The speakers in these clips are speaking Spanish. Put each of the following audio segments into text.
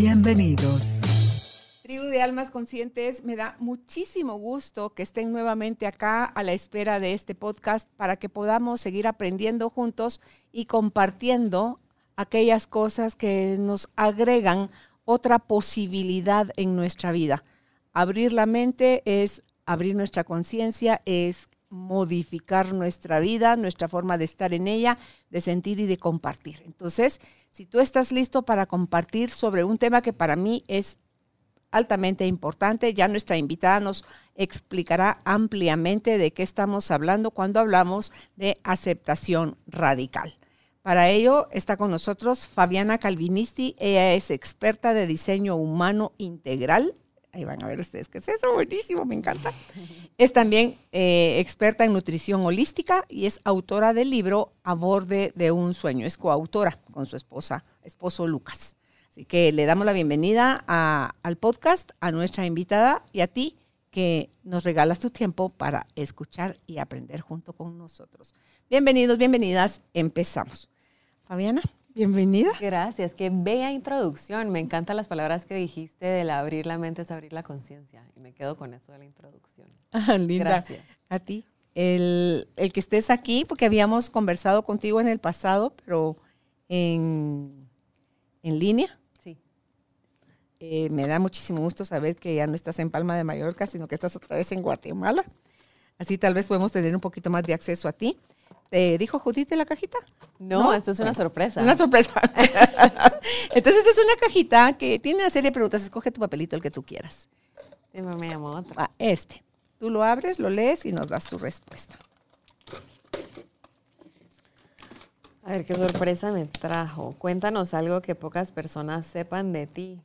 Bienvenidos. Tribu de Almas Conscientes, me da muchísimo gusto que estén nuevamente acá a la espera de este podcast para que podamos seguir aprendiendo juntos y compartiendo aquellas cosas que nos agregan otra posibilidad en nuestra vida. Abrir la mente es abrir nuestra conciencia, es modificar nuestra vida, nuestra forma de estar en ella, de sentir y de compartir. Entonces, si tú estás listo para compartir sobre un tema que para mí es altamente importante, ya nuestra invitada nos explicará ampliamente de qué estamos hablando cuando hablamos de aceptación radical. Para ello está con nosotros Fabiana Calvinisti, ella es experta de diseño humano integral Ahí van a ver ustedes qué es eso, buenísimo, me encanta. Es también eh, experta en nutrición holística y es autora del libro A borde de un sueño. Es coautora con su esposa, esposo Lucas. Así que le damos la bienvenida al podcast, a nuestra invitada y a ti que nos regalas tu tiempo para escuchar y aprender junto con nosotros. Bienvenidos, bienvenidas, empezamos. Fabiana. Bienvenida. Gracias, qué bella introducción. Me encantan las palabras que dijiste del abrir la mente es abrir la conciencia. Y me quedo con eso de la introducción. Ah, linda. Gracias. A ti. El, que estés aquí, porque habíamos conversado contigo en el pasado, pero en, línea. Sí. Eh, me da muchísimo gusto saber que ya no estás en Palma de Mallorca, sino que estás otra vez en Guatemala. Así tal vez podemos tener un poquito más de acceso a ti. ¿Te dijo Judith de la cajita? No, esto es una sorpresa. Una sorpresa. Entonces, esta es una cajita que tiene una serie de preguntas. Escoge tu papelito, el que tú quieras. me llamo otro. Ah, este. Tú lo abres, lo lees y nos das tu respuesta. A ver, qué sorpresa me trajo. Cuéntanos algo que pocas personas sepan de ti.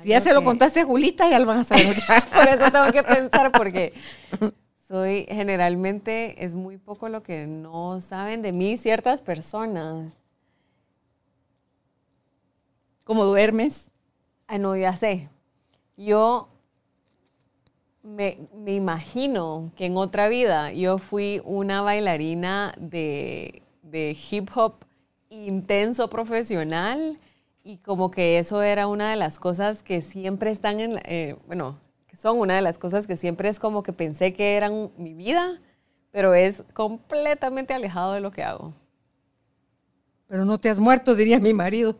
Si ya se lo contaste a Julita, ya lo van a saber. Por eso tengo que pensar, porque soy generalmente, es muy poco lo que no saben de mí ciertas personas. ¿Cómo duermes? Ah, no, ya sé. Yo me, me, imagino que en otra vida yo fui una bailarina de, de hip hop intenso profesional y como que eso era una de las cosas que siempre están en, eh, bueno, son una de las cosas que siempre es como que pensé que eran mi vida, pero es completamente alejado de lo que hago. Pero no te has muerto, diría mi marido.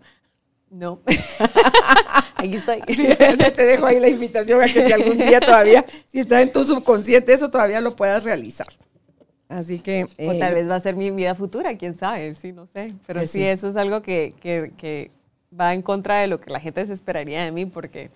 No. Aquí estoy. te dejo ahí la invitación a que si algún día todavía, si está en tu subconsciente, eso todavía lo puedas realizar. Así que... o tal eh, vez va a ser mi vida futura, quién sabe, sí, no sé. Pero pues sí, eso es algo que, que, que va en contra de lo que la gente se esperaría de mí, porque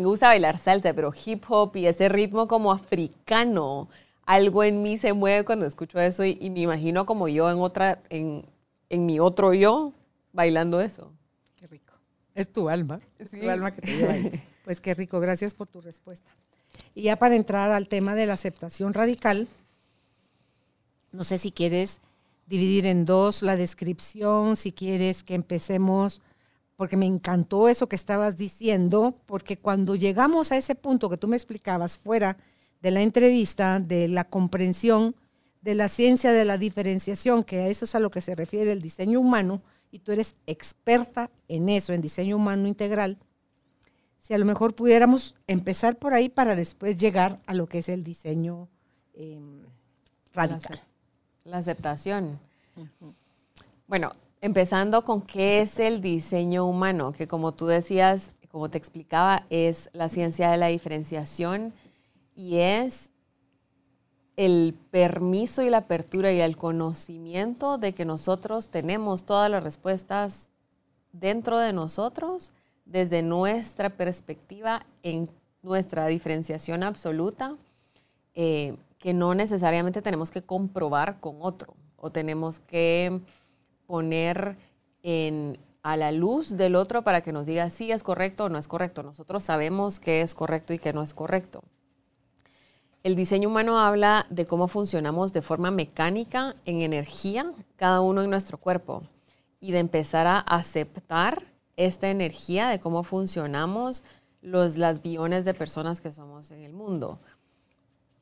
me gusta bailar salsa, pero hip hop y ese ritmo como africano, algo en mí se mueve cuando escucho eso y, me imagino como yo en otra, en, en, mi otro yo, bailando eso. Qué rico. Es tu alma, es tu alma que te lleva ahí. Pues qué rico, gracias por tu respuesta. Y ya para entrar al tema de la aceptación radical, no sé si quieres dividir en dos la descripción, si quieres que empecemos porque me encantó eso que estabas diciendo, porque cuando llegamos a ese punto que tú me explicabas fuera de la entrevista, de la comprensión de la ciencia de la diferenciación, que a eso es a lo que se refiere el diseño humano, y tú eres experta en eso, en diseño humano integral, si a lo mejor pudiéramos empezar por ahí para después llegar a lo que es el diseño em, radical. La, aceptación. Bueno, Empezando con qué es el diseño humano, que como tú decías, como te explicaba, es la ciencia de la diferenciación y es el permiso y la apertura y el conocimiento de que nosotros tenemos todas las respuestas dentro de nosotros desde nuestra perspectiva en nuestra diferenciación absoluta, eh, que no necesariamente tenemos que comprobar con otro o tenemos que poner en, a la luz del otro para que nos diga si es correcto o no es correcto. Nosotros sabemos qué es correcto y qué no es correcto. El diseño humano habla de cómo funcionamos de forma mecánica, en energía, cada uno en nuestro cuerpo, y de empezar a aceptar esta energía de cómo funcionamos los, las billones de personas que somos en el mundo.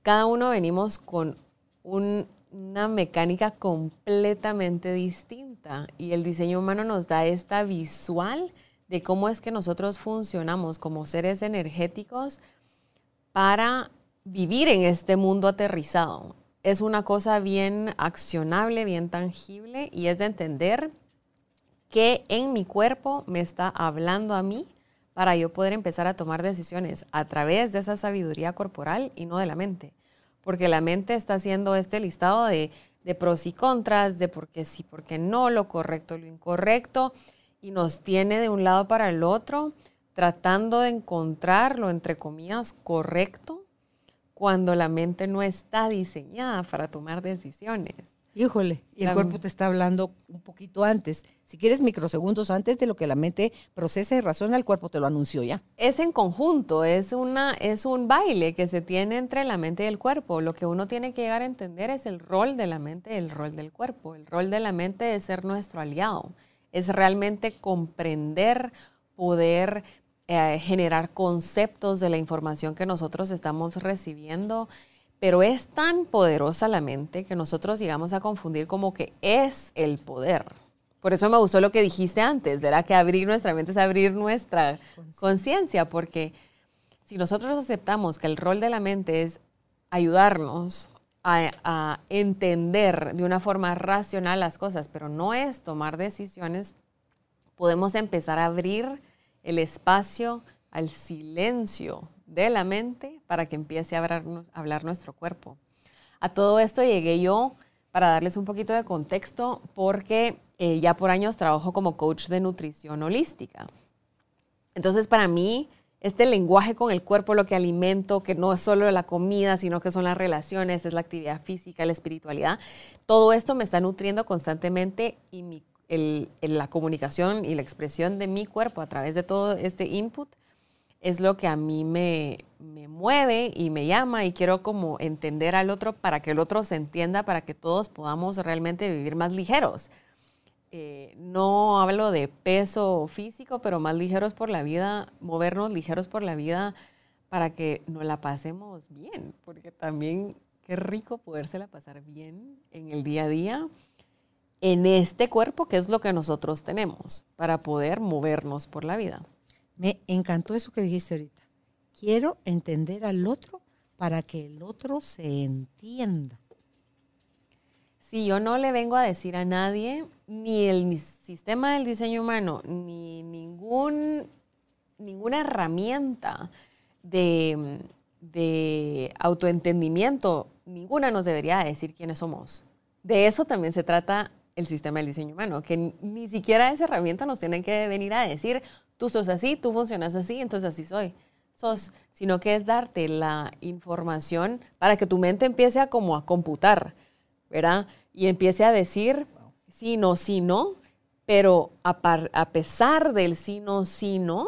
Cada uno venimos con una mecánica completamente distinta y el diseño humano nos da esta visual de cómo es que nosotros funcionamos como seres energéticos para vivir en este mundo aterrizado. Es una cosa bien accionable, bien tangible y es de entender que en mi cuerpo me está hablando a mí para yo poder empezar a tomar decisiones a través de esa sabiduría corporal y no de la mente. Porque la mente está haciendo este listado de, de pros y contras, de por qué sí, por qué no, lo correcto, lo incorrecto, y nos tiene de un lado para el otro tratando de encontrar lo, entre comillas, correcto cuando la mente no está diseñada para tomar decisiones. Híjole, y el cuerpo te está hablando un poquito antes. Si quieres microsegundos antes de lo que la mente procesa y razona, el cuerpo te lo anunció ya. Es en conjunto, es, una, es un baile que se tiene entre la mente y el cuerpo. Lo que uno tiene que llegar a entender es el rol de la mente y el rol del cuerpo. El rol de la mente es ser nuestro aliado, es realmente comprender, poder eh, generar conceptos de la información que nosotros estamos recibiendo, pero es tan poderosa la mente que nosotros llegamos a confundir como que es el poder. Por eso me gustó lo que dijiste antes, ¿verdad? Que abrir nuestra mente es abrir nuestra conciencia, porque si nosotros aceptamos que el rol de la mente es ayudarnos a, a, entender de una forma racional las cosas, pero no es tomar decisiones, podemos empezar a abrir el espacio al silencio de la mente para que empiece a hablar, nuestro cuerpo. A todo esto llegué yo para darles un poquito de contexto porque eh, ya por años trabajo como coach de nutrición holística. Entonces para mí este lenguaje con el cuerpo, lo que alimento, que no es solo la comida, sino que son las relaciones, es la actividad física, la espiritualidad, todo esto me está nutriendo constantemente y la comunicación y la expresión de mi cuerpo a través de todo este input es lo que a mí me, mueve y me llama y quiero como entender al otro para que el otro se entienda, para que todos podamos realmente vivir más ligeros. Eh, no hablo de peso físico, pero más ligeros por la vida, movernos ligeros por la vida para que nos la pasemos bien, porque también qué rico podérsela pasar bien en el día a día en este cuerpo, que es lo que nosotros tenemos para poder movernos por la vida. Me encantó eso que dijiste ahorita. Quiero entender al otro para que el otro se entienda. Si yo no le vengo a decir a nadie, ni el sistema del diseño humano, ni ningún, ninguna herramienta de, de autoentendimiento, ninguna nos debería decir quiénes somos. De eso también se trata el sistema del diseño humano, que ni siquiera esa herramienta nos tiene que venir a decir, tú sos así, tú funcionas así, entonces así soy. Sos, sino que es darte la información para que tu mente empiece a como a computar, ¿verdad? Y empiece a decir sí, no, sí, no, pero a, a pesar del sí, no, sí, no,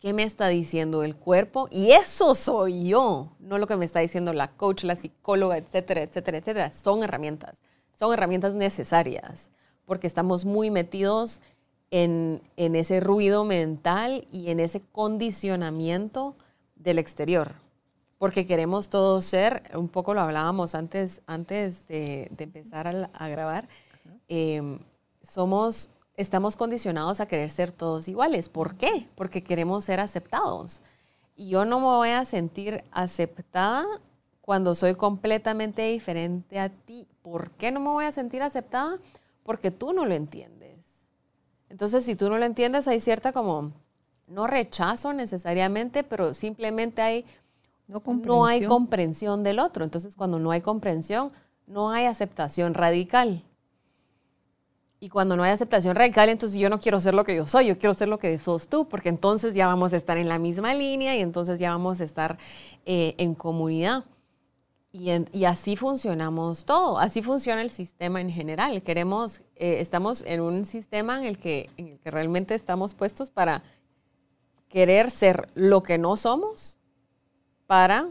¿qué me está diciendo el cuerpo? Y eso soy yo, no lo que me está diciendo la coach, la psicóloga, etcétera, etcétera, etcétera. Son herramientas son herramientas necesarias porque estamos muy metidos en, ese ruido mental y en ese condicionamiento del exterior. Porque queremos todos ser, un poco lo hablábamos antes, antes de, empezar a, grabar, em, somos, estamos condicionados a querer ser todos iguales. ¿Por qué? Porque queremos ser aceptados. Y yo no me voy a sentir aceptada cuando soy completamente diferente a ti. ¿Por qué no me voy a sentir aceptada? Porque tú no lo entiendes. Entonces, si tú no lo entiendes, hay cierta como, no rechazo necesariamente, pero simplemente hay, no, no hay comprensión del otro. Entonces, cuando no hay comprensión, no hay aceptación radical. Y cuando no hay aceptación radical, entonces yo no quiero ser lo que yo soy, yo quiero ser lo que sos tú, porque entonces ya vamos a estar en la misma línea y entonces ya vamos a estar eh, en comunidad. Y, así funcionamos todo, así funciona el sistema en general. Queremos, eh, estamos en un sistema en el, que, en el que realmente estamos puestos para querer ser lo que no somos, para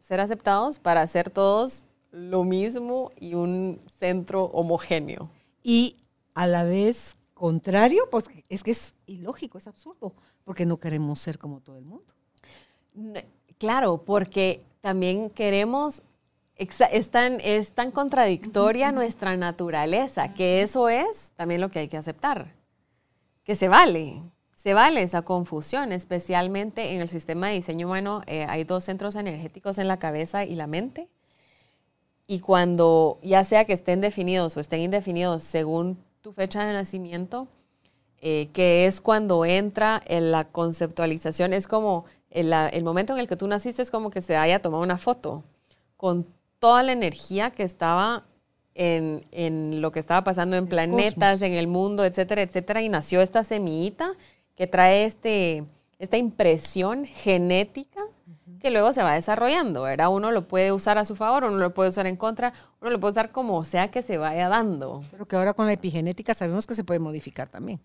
ser aceptados, para ser todos lo mismo y un centro homogéneo. Y a la vez contrario, pues es que es ilógico, es absurdo, porque no queremos ser como todo el mundo. Claro, porque también queremos, es tan, es tan contradictoria nuestra naturaleza, que eso es también lo que hay que aceptar, que se vale, se vale esa confusión, especialmente en el sistema de diseño humano, eh, hay dos centros energéticos en la cabeza y la mente, y cuando ya sea que estén definidos o estén indefinidos según tu fecha de nacimiento, eh, que es cuando entra en la conceptualización, es como el, el, momento en el que tú naciste, es como que se haya tomado una foto con toda la energía que estaba en, en lo que estaba pasando en planetas, en el mundo, etcétera, etcétera, y nació esta semillita que trae este, esta impresión genética que luego se va desarrollando, ¿verdad? Uno lo puede usar a su favor, uno lo puede usar en contra, uno lo puede usar como sea que se vaya dando. Pero que ahora con la epigenética sabemos que se puede modificar también.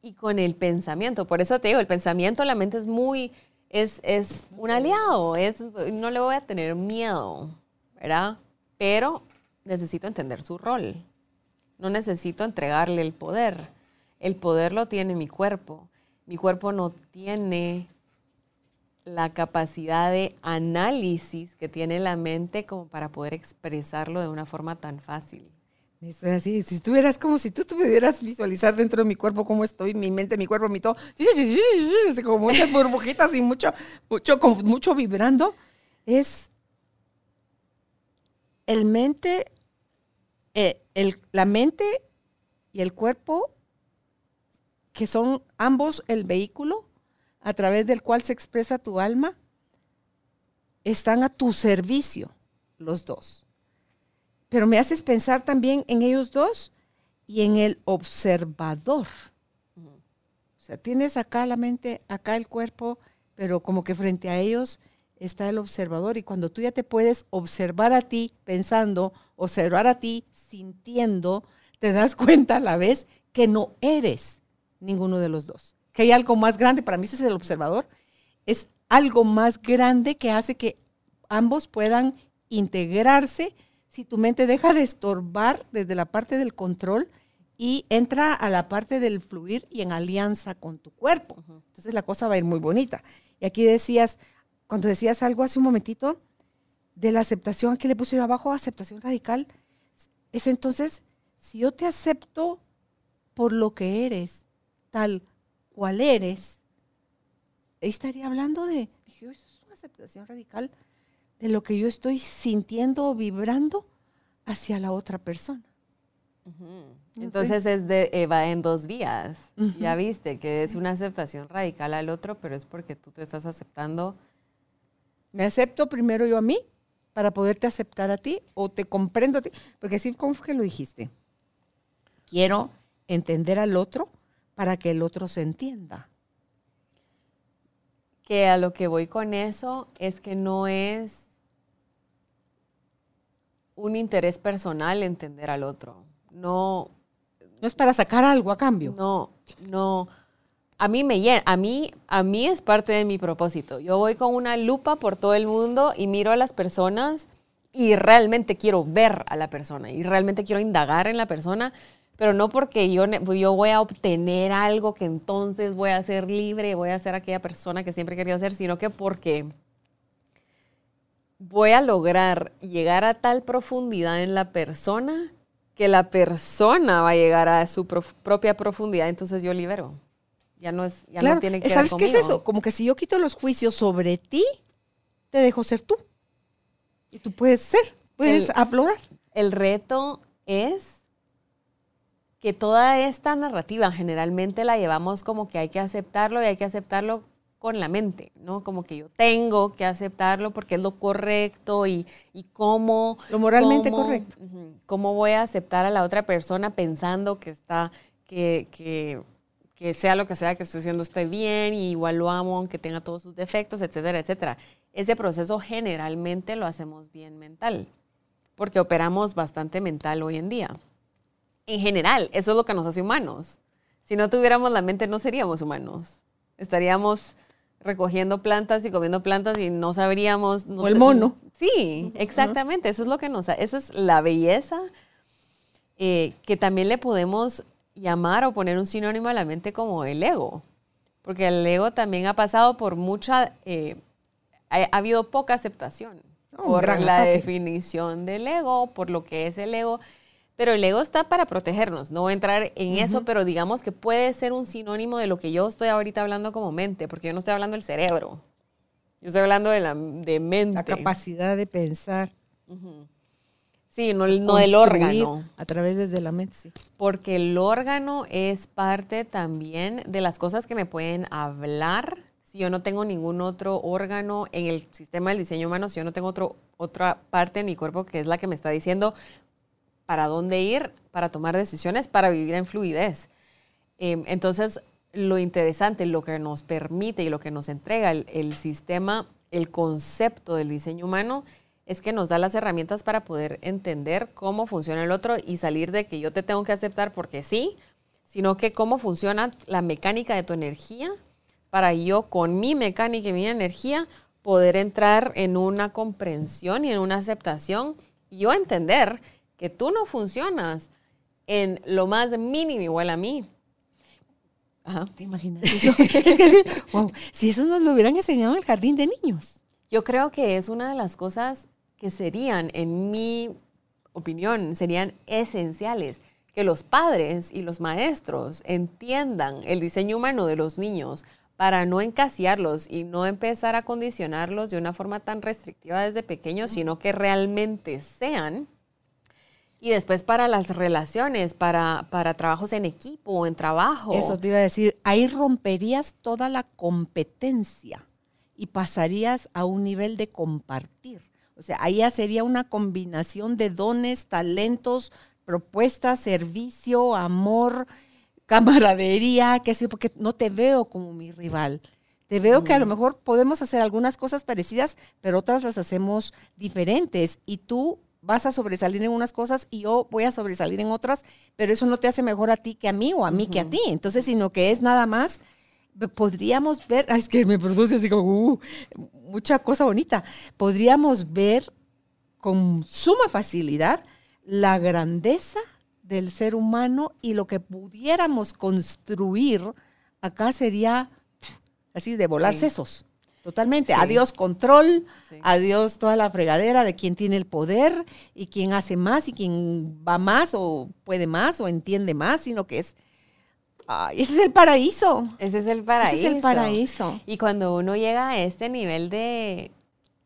Y con el pensamiento, por eso te digo, el pensamiento, la mente es muy, es, es un aliado, es, no le voy a tener miedo, Pero necesito entender su rol, no necesito entregarle el poder. El poder lo tiene mi cuerpo. Mi cuerpo no tiene la capacidad de análisis que tiene la mente como para poder expresarlo de una forma tan fácil. Es así, si estuvieras como si tú pudieras visualizar dentro de mi cuerpo cómo estoy, mi mente, mi cuerpo, mi todo, como muchas burbujitas y mucho vibrando, es el mente, eh, el, la mente y el cuerpo, que son ambos el vehículo a través del cual se expresa tu alma, están a tu servicio los dos. Pero me haces pensar también en ellos dos y en el observador. O sea, tienes acá la mente, acá el cuerpo, pero como que frente a ellos está el observador. Y cuando tú ya te puedes observar a ti pensando, observar a ti sintiendo, te das cuenta a la vez que no eres ninguno de los dos que hay algo más grande, para mí ese es el observador, es algo más grande que hace que ambos puedan integrarse si tu mente deja de estorbar desde la parte del control y entra a la parte del fluir y en alianza con tu cuerpo. Entonces la cosa va a ir muy bonita. Y aquí decías, cuando decías algo hace un momentito de la aceptación, aquí le puse yo abajo, aceptación radical, es entonces, si yo te acepto por lo que eres, tal cuál eres, estaría hablando de, dije, eso es una aceptación radical de lo que yo estoy sintiendo o vibrando hacia la otra persona. Entonces es de, eh, va en dos vías. Ya viste que es una aceptación radical al otro, pero es porque tú te estás aceptando. Me acepto primero yo a mí para poderte aceptar a ti o te comprendo a ti, porque así como que lo dijiste. Quiero entender al otro para que el otro se entienda. Que a lo que voy con eso es que no es un interés personal entender al otro. No. No es para sacar algo a cambio. No, no. A mí me a mí, a mí es parte de mi propósito. Yo voy con una lupa por todo el mundo y miro a las personas y realmente quiero ver a la persona y realmente quiero indagar en la persona pero no porque yo, yo voy a obtener algo que entonces voy a ser libre, voy a ser aquella persona que siempre he querido ser, sino que porque voy a lograr llegar a tal profundidad en la persona que la persona va a llegar a su propia profundidad, entonces yo libero. Ya no es, ya no tiene que ¿Sabes qué es eso? Como que si yo quito los juicios sobre ti, te dejo ser tú. Y tú puedes ser, puedes aflorar. El reto es que toda esta narrativa generalmente la llevamos como que hay que aceptarlo y hay que aceptarlo con la mente, ¿no? Como que yo tengo que aceptarlo porque es lo correcto y, y cómo... Lo moralmente correcto. ¿Cómo voy a aceptar a la otra persona pensando que está, que, que, que sea lo que sea que esté haciendo esté bien y igual lo amo aunque tenga todos sus defectos, etcétera, etcétera? ese proceso generalmente lo hacemos bien mental, porque operamos bastante mental hoy en día. En general, eso es lo que nos hace humanos. Si no tuviéramos la mente, no seríamos humanos. Estaríamos recogiendo plantas y comiendo plantas y no sabríamos. o el mono. Sí, exactamente. Eso es lo que nos. Esa es la belleza eh, que también le podemos llamar o poner un sinónimo a la mente como el ego. Porque el ego también ha pasado por mucha. Eh, ha, habido poca aceptación por la definición del ego, por lo que es el ego. Pero el ego está para protegernos, no voy a entrar en eso, pero digamos que puede ser un sinónimo de lo que yo estoy ahorita hablando como mente, porque yo no estoy hablando del cerebro, yo estoy hablando de la de mente. La capacidad de pensar. Sí, no, no del órgano. A través desde la mente, sí. Porque el órgano es parte también de las cosas que me pueden hablar. Si yo no tengo ningún otro órgano en el sistema del diseño humano, si yo no tengo otro, otra parte de mi cuerpo que es la que me está diciendo, para dónde ir, para tomar decisiones, para vivir en fluidez. Em, entonces, lo interesante, lo que nos permite y lo que nos entrega el, sistema, el concepto del diseño humano, es que nos da las herramientas para poder entender cómo funciona el otro y salir de que yo te tengo que aceptar porque sí, sino que cómo funciona la mecánica de tu energía para yo con mi mecánica y mi energía poder entrar en una comprensión y en una aceptación y yo entender que tú no funcionas en lo más mínimo igual a mí. Ajá. ¿Te imaginas eso? es que si eso nos lo hubieran enseñado en el jardín de niños. Yo creo que es una de las cosas que serían, en mi opinión, serían esenciales que los padres y los maestros entiendan el diseño humano de los niños para no encasiarlos y no empezar a condicionarlos de una forma tan restrictiva desde pequeños, sino que realmente sean y después para las relaciones, para, para trabajos en equipo o en trabajo. Eso te iba a decir, ahí romperías toda la competencia y pasarías a un nivel de compartir. O sea, ahí ya sería una combinación de dones, talentos, propuestas, servicio, amor, camaradería, qué sé yo, porque no te veo como mi rival. Te veo que a lo mm. mejor podemos hacer algunas cosas parecidas, pero otras las hacemos diferentes. Y tú vas a sobresalir en unas cosas y yo voy a sobresalir en otras, pero eso no te hace mejor a ti que a mí o a mí que a ti. Entonces, sino que es nada más, podríamos ver, es que me produce así como uh, mucha cosa bonita, podríamos ver con suma facilidad la grandeza del ser humano y lo que pudiéramos construir acá sería así de volar sesos. Totalmente. Adiós control, adiós toda la fregadera de quién tiene el poder y quién hace más y quién va más o puede más o entiende más, sino que es... ese es el paraíso. Ese es el paraíso. Ese es el paraíso. Y cuando uno llega a este nivel de...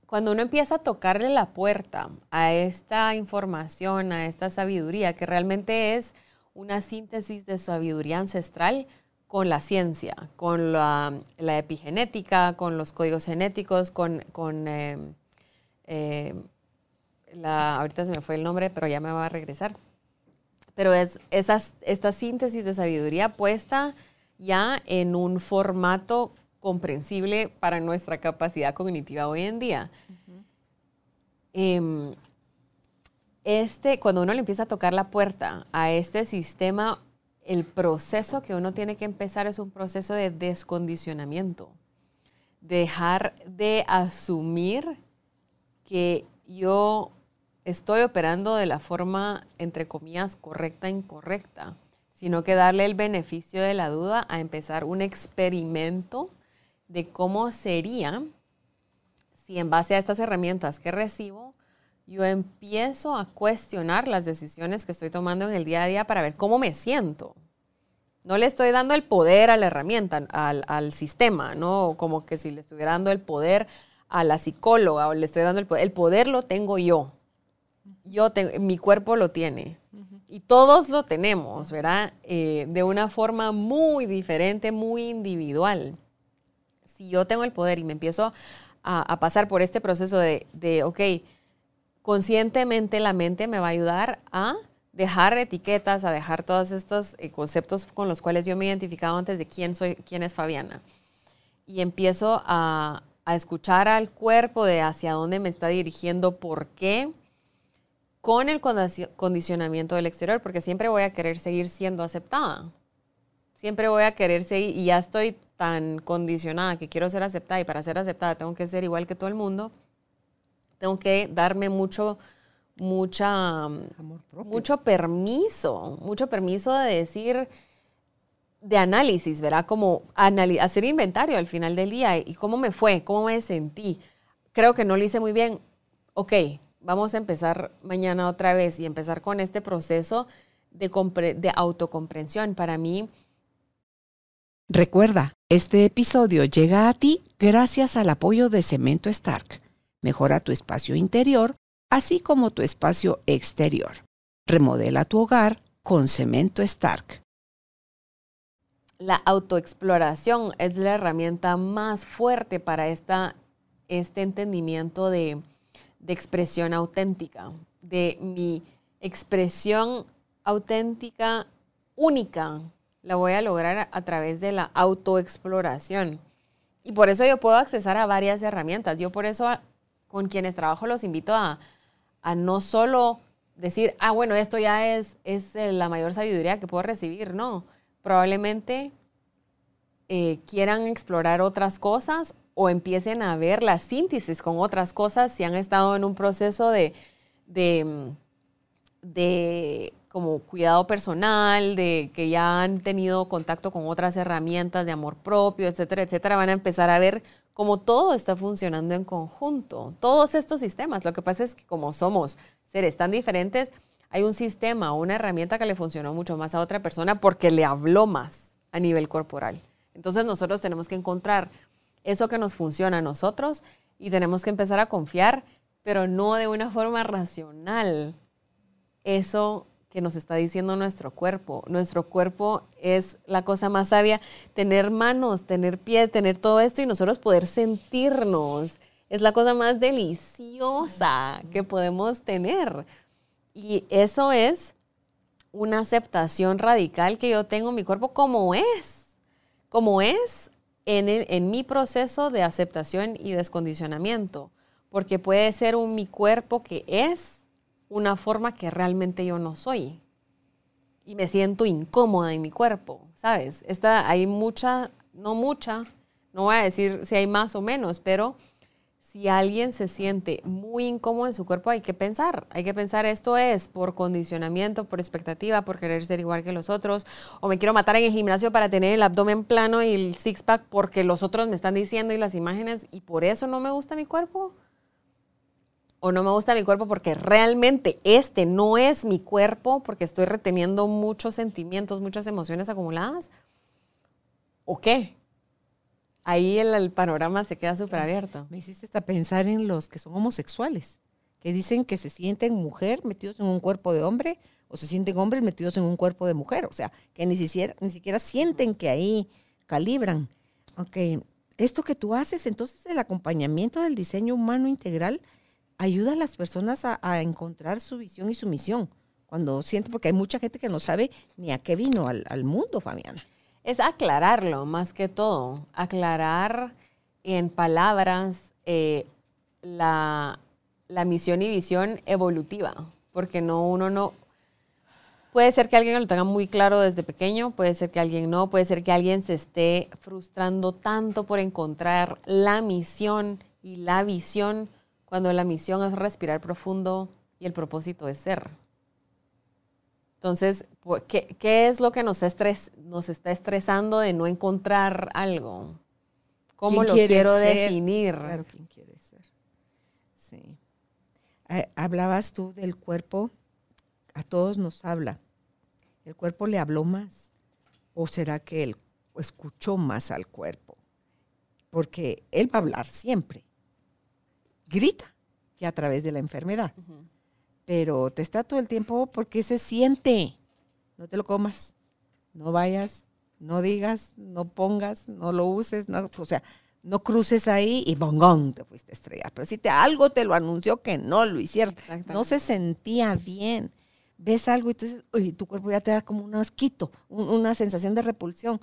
Cuando uno empieza a tocarle la puerta a esta información, a esta sabiduría, que realmente es una síntesis de sabiduría ancestral, con la ciencia, con la, epigenética, con los códigos genéticos, con, eh, eh, la, ahorita se me fue el nombre, pero ya me va a regresar. Pero es esta síntesis de sabiduría puesta ya en un formato comprensible para nuestra capacidad cognitiva hoy en día. Em, este, cuando uno le empieza a tocar la puerta a este sistema el proceso que uno tiene que empezar es un proceso de descondicionamiento. Dejar de asumir que yo estoy operando de la forma, entre comillas, correcta incorrecta, sino que darle el beneficio de la duda a empezar un experimento de cómo sería si en base a estas herramientas que recibo, yo empiezo a cuestionar las decisiones que estoy tomando en el día a día para ver cómo me siento. No le estoy dando el poder a la herramienta, al, sistema, ¿no? Como que si le estuviera dando el poder a la psicóloga o le estoy dando el poder. El poder lo tengo yo. Yo mi cuerpo lo tiene. Y todos lo tenemos, ¿verdad? Eh, de una forma muy diferente, muy individual. Si yo tengo el poder y me empiezo a, pasar por este proceso de, de, ok, conscientemente la mente me va a ayudar a dejar etiquetas, a dejar todos estos eh, conceptos con los cuales yo me he identificado antes de quién soy, quién es Fabiana. Y empiezo a, a escuchar al cuerpo de hacia dónde me está dirigiendo, por qué, con el condicionamiento del exterior, porque siempre voy a querer seguir siendo aceptada. Siempre voy a querer seguir, y ya estoy tan condicionada que quiero ser aceptada, y para ser aceptada tengo que ser igual que todo el mundo. Tengo que darme mucho, mucha, mucho permiso, mucho permiso de decir, de análisis, ¿verdad? Como hacer inventario al final del día y cómo me fue, cómo me sentí. Creo que no lo hice muy bien. Ok, vamos a empezar mañana otra vez y empezar con este proceso de, de autocomprensión. Para mí... Recuerda, este episodio llega a ti gracias al apoyo de Cemento Stark. Mejora tu espacio interior, así como tu espacio exterior. Remodela tu hogar con Cemento Stark la autoexploración es la herramienta más fuerte para esta, este entendimiento de, expresión auténtica, de mi expresión auténtica única. La voy a lograr a, través de la autoexploración. Y por eso yo puedo accesar a varias herramientas. Yo por eso con quienes trabajo los invito a, a no solo decir, ah, bueno, esto ya es, es la mayor sabiduría que puedo recibir. No, probablemente eh, quieran explorar otras cosas o empiecen a ver la síntesis con otras cosas si han estado en un proceso de, de, de como cuidado personal, de que ya han tenido contacto con otras herramientas de amor propio, etcétera, etcétera, van a empezar a ver cómo todo está funcionando en conjunto. Todos estos sistemas, lo que pasa es que como somos seres tan diferentes, hay un sistema o una herramienta que le funcionó mucho más a otra persona porque le habló más a nivel corporal. Entonces nosotros tenemos que encontrar eso que nos funciona a nosotros y tenemos que empezar a confiar, pero no de una forma racional. Eso que nos está diciendo nuestro cuerpo. Nuestro cuerpo es la cosa más sabia, tener manos, tener pies, tener todo esto y nosotros poder sentirnos. Es la cosa más deliciosa que podemos tener. Y eso es una aceptación radical que yo tengo en mi cuerpo como es, como es en, en mi proceso de aceptación y descondicionamiento, porque puede ser un mi cuerpo que es una forma que realmente yo no soy y me siento incómoda en mi cuerpo, ¿sabes? Esta, hay mucha, no mucha, no voy a decir si hay más o menos, pero si alguien se siente muy incómodo en su cuerpo, hay que pensar, hay que pensar esto es por condicionamiento, por expectativa, por querer ser igual que los otros, o me quiero matar en el gimnasio para tener el abdomen plano y el six-pack porque los otros me están diciendo y las imágenes, y por eso no me gusta mi cuerpo. O no me gusta mi cuerpo porque realmente este no es mi cuerpo, porque estoy reteniendo muchos sentimientos, muchas emociones acumuladas. ¿O qué? Ahí el, panorama se queda súper abierto. Me hiciste hasta pensar en los que son homosexuales, que dicen que se sienten mujer metidos en un cuerpo de hombre o se sienten hombres metidos en un cuerpo de mujer, o sea, que ni siquiera, ni siquiera sienten que ahí calibran. Ok, esto que tú haces, entonces el acompañamiento del diseño humano integral ayuda a las personas a, encontrar su visión y su misión. Cuando sienten, porque hay mucha gente que no sabe ni a qué vino al, al mundo, Fabiana. Es aclararlo más que todo, aclarar en palabras eh, la, misión y visión evolutiva, porque no uno no... Puede ser que alguien lo tenga muy claro desde pequeño, puede ser que alguien no, puede ser que alguien se esté frustrando tanto por encontrar la misión y la visión, cuando la misión es respirar profundo y el propósito es ser. Entonces, ¿qué, es lo que nos, nos está estresando de no encontrar algo? ¿Cómo lo quiero definir? Claro, ¿quién quiere ser? Sí. Eh, hablabas tú del cuerpo, a todos nos habla. ¿El cuerpo le habló más? ¿O será que él escuchó más al cuerpo? Porque él va a hablar siempre. Grita, que a través de la enfermedad pero te está todo el tiempo porque se siente. No te lo comas, no vayas, no digas, no pongas, no lo uses, no, o sea, no cruces ahí y bongón te fuiste a estrellar. Pero si te, algo te lo anunció que no lo hicieron, no se sentía bien. Ves algo y, tu cuerpo ya te da como un asquito, una sensación de repulsión.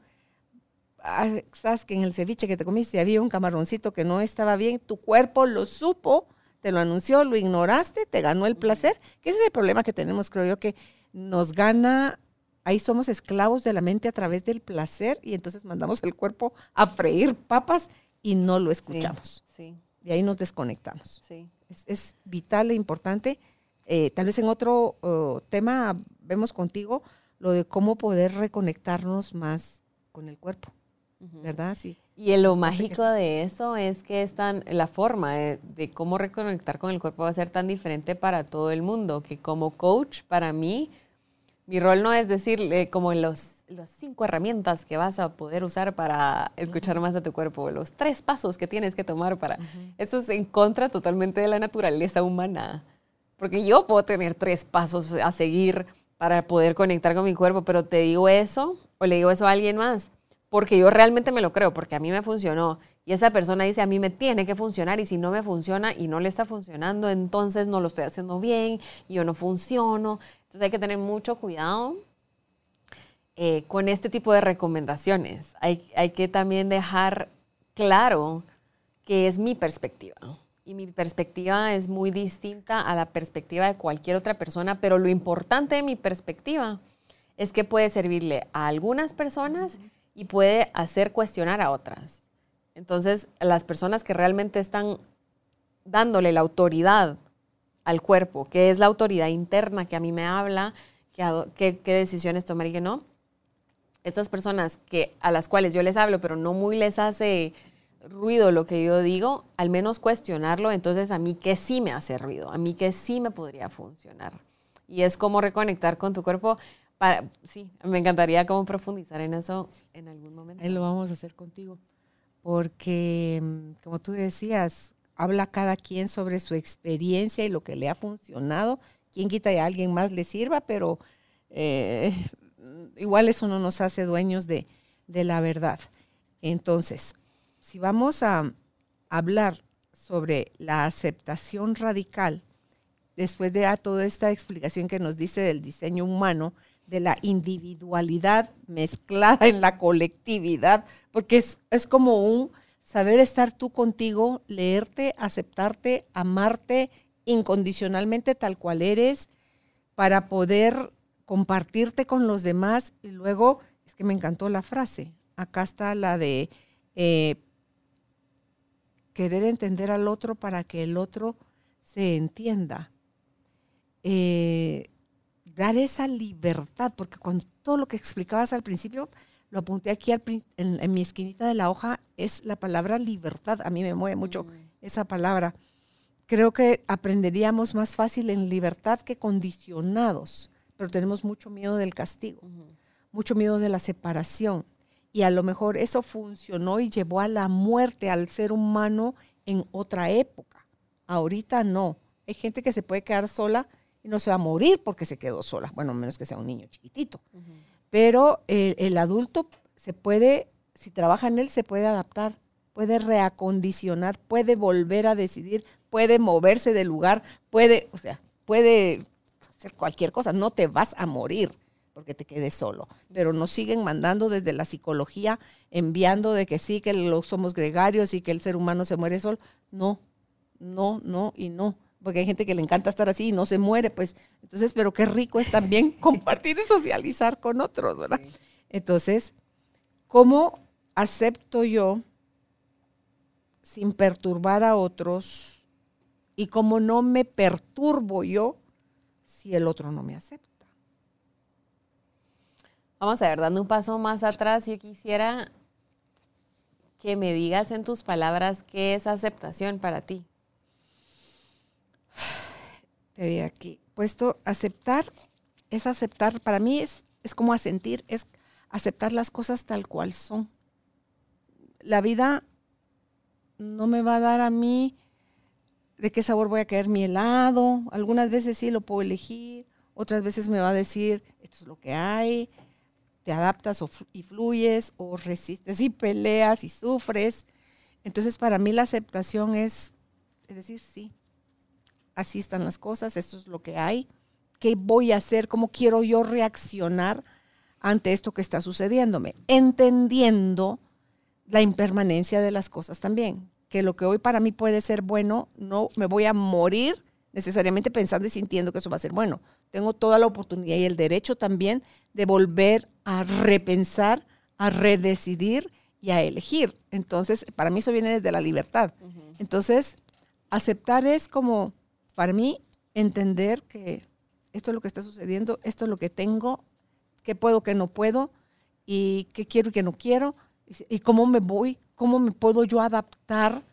ah, sabes que en el ceviche que te comiste había un camaroncito que no estaba bien, tu cuerpo lo supo, te lo anunció, lo ignoraste, te ganó el placer, que ese es el problema que tenemos, creo yo, que nos gana, ahí somos esclavos de la mente a través del placer y entonces mandamos el cuerpo a freír papas y no lo escuchamos. Sí, De ahí nos desconectamos. sí. Es, es vital e importante. Eh, tal vez en otro uh, tema vemos contigo lo de cómo poder reconectarnos más con el cuerpo. ¿verdad? Sí. Y lo mágico de eso es que es tan, la forma de, de cómo reconectar con el cuerpo va a ser tan diferente para todo el mundo, que como coach, para mí, mi rol no es decirle como los, las cinco herramientas que vas a poder usar para escuchar más a tu cuerpo, los tres pasos que tienes que tomar para... Eso es en contra totalmente de la naturaleza humana. Porque yo puedo tener tres pasos a seguir para poder conectar con mi cuerpo, pero te digo eso o le digo eso a alguien más, porque yo realmente me lo creo, porque a mí me funcionó. Y esa persona dice, a mí me tiene que funcionar y si no me funciona y no le está funcionando, entonces no lo estoy haciendo bien y yo no funciono. Entonces hay que tener mucho cuidado eh, con este tipo de recomendaciones. Hay, hay que también dejar claro que es mi perspectiva. Y mi perspectiva es muy distinta a la perspectiva de cualquier otra persona, pero lo importante de mi perspectiva es que puede servirle a algunas personas y puede hacer cuestionar a otras. Entonces, las personas que realmente están dándole la autoridad al cuerpo, que es la autoridad interna que a mí me habla, qué qué decisiones tomar y qué no, estas personas que, a las cuales yo les hablo, pero no muy les hace ruido lo que yo digo, al menos cuestionarlo, entonces a mí que sí me hace ruido, a mí que sí me podría funcionar. Y es como reconectar con tu cuerpo. Para, sí, me encantaría como profundizar en eso en algún momento. Ahí lo vamos a hacer contigo. Porque, mm, como tú decías, habla cada quien sobre su experiencia y lo que le ha funcionado. Quien quita y a alguien más le sirva, pero eh, igual eso no nos hace dueños de, de la verdad. Entonces, si vamos a hablar sobre la aceptación radical, después de toda esta explicación que nos dice del diseño humano, de la individualidad mezclada en la colectividad, porque es, es como un saber estar tú contigo, leerte, aceptarte, amarte incondicionalmente tal cual eres, para poder compartirte con los demás. Y luego, es que me encantó la frase, acá está la de eh, querer entender al otro para que el otro se entienda. Eh, dar esa libertad, porque con todo lo que explicabas al principio, lo apunté aquí al en, en mi esquinita de la hoja, es la palabra libertad. A mí me mueve mucho esa palabra. Creo que aprenderíamos más fácil en libertad que condicionados, pero tenemos mucho miedo del castigo, mucho miedo de la separación. Y a lo mejor eso funcionó y llevó a la muerte al ser humano en otra época. Ahorita no. Hay gente que se puede quedar sola y no se va a morir porque se quedó sola. Bueno, menos que sea un niño chiquitito. Pero eh, el adulto se puede, si trabaja en él, se puede adaptar, puede reacondicionar, puede volver a decidir, puede moverse del lugar, puede, o sea, puede hacer cualquier cosa. No te vas a morir porque te quedes solo. Pero nos siguen mandando desde la psicología, enviando de que sí, que lo, somos gregarios y que el ser humano se muere solo. No, no, no y no. Porque hay gente que le encanta estar así y no se muere, pues. Entonces, pero qué rico es también compartir y socializar con otros, ¿verdad? Entonces, ¿cómo acepto yo sin perturbar a otros y cómo no me perturbo yo si el otro no me acepta? Vamos a ver, dando un paso más atrás, yo quisiera que me digas en tus palabras qué es aceptación para ti. Te vi aquí. Puesto aceptar, es aceptar, para mí es, es como asentir, es aceptar las cosas tal cual son. La vida no me va a dar a mí de qué sabor voy a querer mi helado. Algunas veces sí lo puedo elegir, otras veces me va a decir, esto es lo que hay, te adaptas y fluyes o resistes y peleas y sufres. Entonces para mí la aceptación es, es decir, sí, así están las cosas, esto es lo que hay, qué voy a hacer, cómo quiero yo reaccionar ante esto que está sucediéndome, entendiendo la impermanencia de las cosas también. Que lo que hoy para mí puede ser bueno, no me voy a morir necesariamente pensando y sintiendo que eso va a ser bueno. Tengo toda la oportunidad y el derecho también de volver a repensar, a redecidir y a elegir. Entonces, para mí eso viene desde la libertad. Entonces, aceptar es como, para mí, entender que esto es lo que está sucediendo, esto es lo que tengo, qué puedo, qué no puedo, y qué quiero y qué no quiero, y cómo me voy, cómo me puedo yo adaptar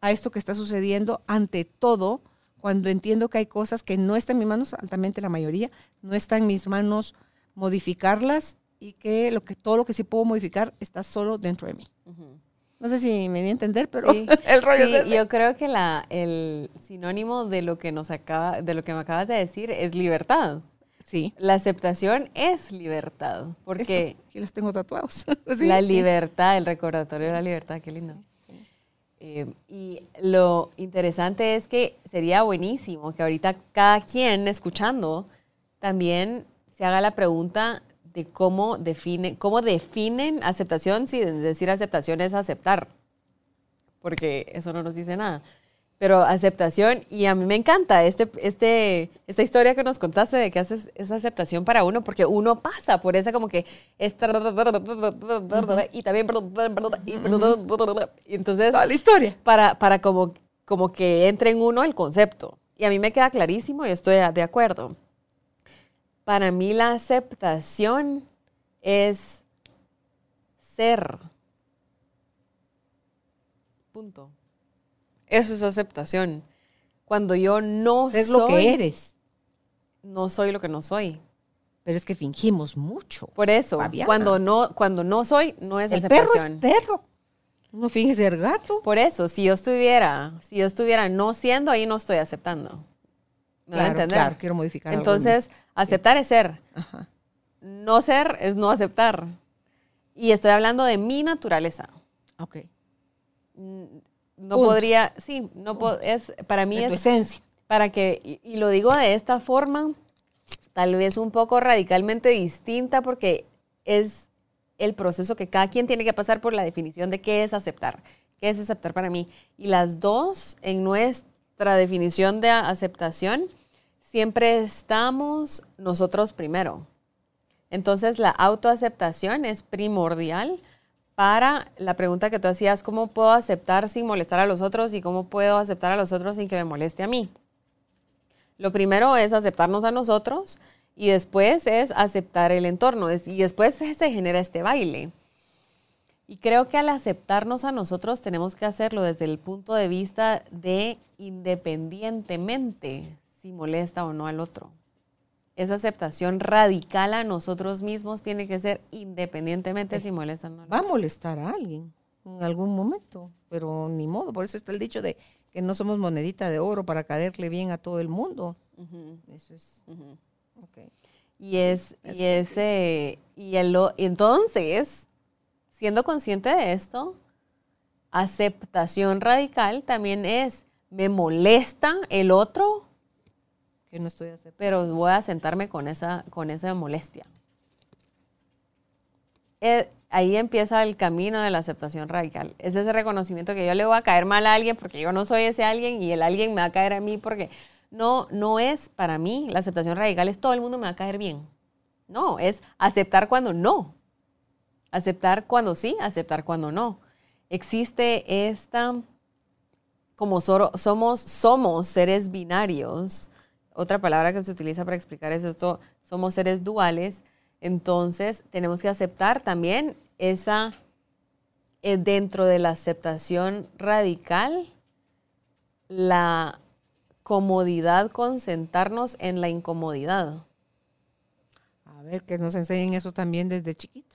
a esto que está sucediendo ante todo, cuando entiendo que hay cosas que no están en mis manos, altamente la mayoría, no está en mis manos modificarlas y que, lo que todo lo que sí puedo modificar está solo dentro de mí. No sé si me di a entender, pero el rollo es Yo creo que la, el sinónimo de lo que nos acaba, de lo que me acabas de decir es libertad. Sí. La aceptación es libertad, porque las tengo tatuados. la libertad, el recordatorio de la libertad, qué lindo. Eh, y lo interesante es que sería buenísimo que ahorita cada quien escuchando también se haga la pregunta de cómo, define, cómo definen aceptación, si decir aceptación es aceptar, porque eso no nos dice nada. Pero aceptación, y a mí me encanta este, este, esta historia que nos contaste de que haces esa aceptación para uno, porque uno pasa por esa como que... Y también... Y entonces... Toda la historia. Para, para como, como que entre en uno el concepto. Y a mí me queda clarísimo y estoy de acuerdo. Para mí la aceptación es ser. Punto. Eso es aceptación. Cuando yo no soy lo que eres. No soy lo que no soy. Pero es que fingimos mucho. Por eso, cuando no, cuando no soy, no es El aceptación. perro es perro. No finge ser gato. Por eso, si yo estuviera, si yo estuviera no siendo, ahí no estoy aceptando. Claro, claro, quiero modificar. Entonces, Aceptar es ser. No ser es no aceptar. Y estoy hablando de mi naturaleza. Ok. Mm, no podría, sí, no es para mí es esencia. Para que y, lo digo de esta forma, tal vez un poco radicalmente distinta porque es el proceso que cada quien tiene que pasar por la definición de qué es aceptar. ¿Qué es aceptar para mí? Y las dos en nuestra definición de aceptación siempre estamos nosotros primero. Entonces la autoaceptación es primordial para la pregunta que tú hacías, ¿cómo puedo aceptar sin molestar a los otros y cómo puedo aceptar a los otros sin que me moleste a mí? Lo primero es aceptarnos a nosotros y después es aceptar el entorno y después se genera este baile. Y creo que al aceptarnos a nosotros tenemos que hacerlo desde el punto de vista de independientemente si molesta o no al otro. Esa aceptación radical a nosotros mismos tiene que ser independientemente si molesta o no. Va a molestar a alguien en algún momento, pero ni modo. Por eso está el dicho de que no somos monedita de oro para caerle bien a todo el mundo. Eso es. Y es, y ese, y el, entonces, siendo consciente de esto, aceptación radical también es, me molesta el otro. Pero voy a sentarme con esa, con esa molestia. Eh, ahí empieza el camino de la aceptación radical. Es ese reconocimiento que yo le voy a caer mal a alguien porque yo no soy ese alguien y el alguien me va a caer a mí porque no, no es para mí la aceptación radical, es todo el mundo me va a caer bien. No, es aceptar cuando no. Aceptar cuando sí, aceptar cuando no. Existe esta, como somos, somos seres binarios, otra palabra que se utiliza para explicar es esto, somos seres duales, entonces tenemos que aceptar también esa, eh, dentro de la aceptación radical, la comodidad con sentarnos en la incomodidad. A ver, que nos enseñen eso también desde chiquitos.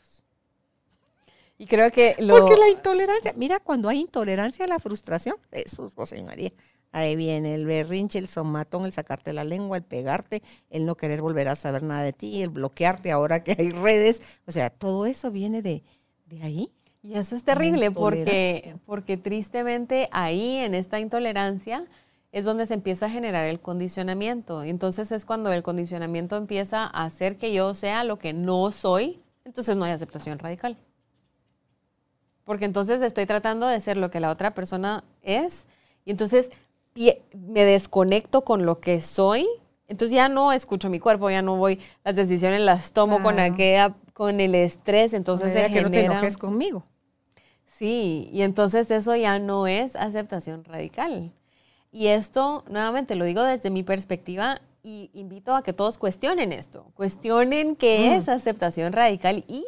Y creo que lo... Porque la intolerancia, mira, cuando hay intolerancia a la frustración, eso, José María, Ahí viene el berrinche, el somatón, el sacarte la lengua, el pegarte, el no querer volver a saber nada de ti, el bloquearte ahora que hay redes. O sea, todo eso viene de, ahí. Y eso es terrible porque, porque tristemente ahí, en esta intolerancia, es donde se empieza a generar el condicionamiento. Entonces es cuando el condicionamiento empieza a hacer que yo sea lo que no soy, entonces no hay aceptación radical. Porque entonces estoy tratando de ser lo que la otra persona es y entonces me desconecto con lo que soy. Entonces ya no escucho mi cuerpo, ya no voy, las decisiones las tomo con aquella, con el estrés, entonces se que no te enojes conmigo. Sí, y entonces eso ya no es aceptación radical. Y esto, nuevamente, lo digo desde mi perspectiva y invito a que todos cuestionen esto, cuestionen qué mm. es aceptación radical y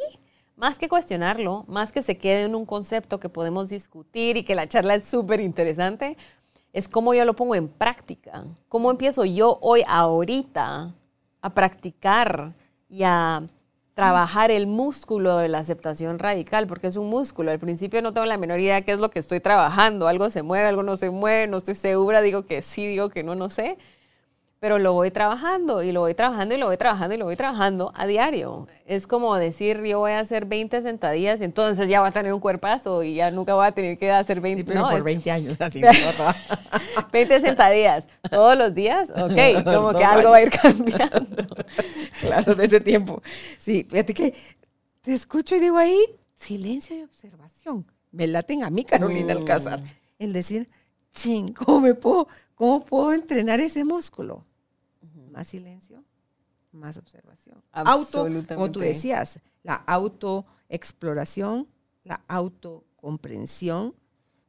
más que cuestionarlo, más que se quede en un concepto que podemos discutir y que la charla es súper interesante, es cómo yo lo pongo en práctica, cómo empiezo yo hoy, ahorita, a practicar y a trabajar el músculo de la aceptación radical, porque es un músculo. Al principio no tengo la menor idea qué es lo que estoy trabajando, algo se mueve, algo no se mueve, no estoy segura, digo que sí, digo que no, no sé pero lo voy trabajando y lo voy trabajando y lo voy trabajando y lo voy trabajando a diario. Es como decir, yo voy a hacer 20 sentadillas y entonces ya voy a tener un cuerpazo y ya nunca voy a tener que hacer 20. pero por 20 años así. 20 sentadillas todos los días, ok, como que algo va a ir cambiando. claro, de ese tiempo. Sí, fíjate que te escucho y digo ahí, silencio y observación. Me laten a mí, Carolina Alcázar. El decir, ching, ¿cómo me puedo, cómo puedo entrenar ese músculo? Más silencio, más observación. Auto, como tú decías, la autoexploración, la autocomprensión,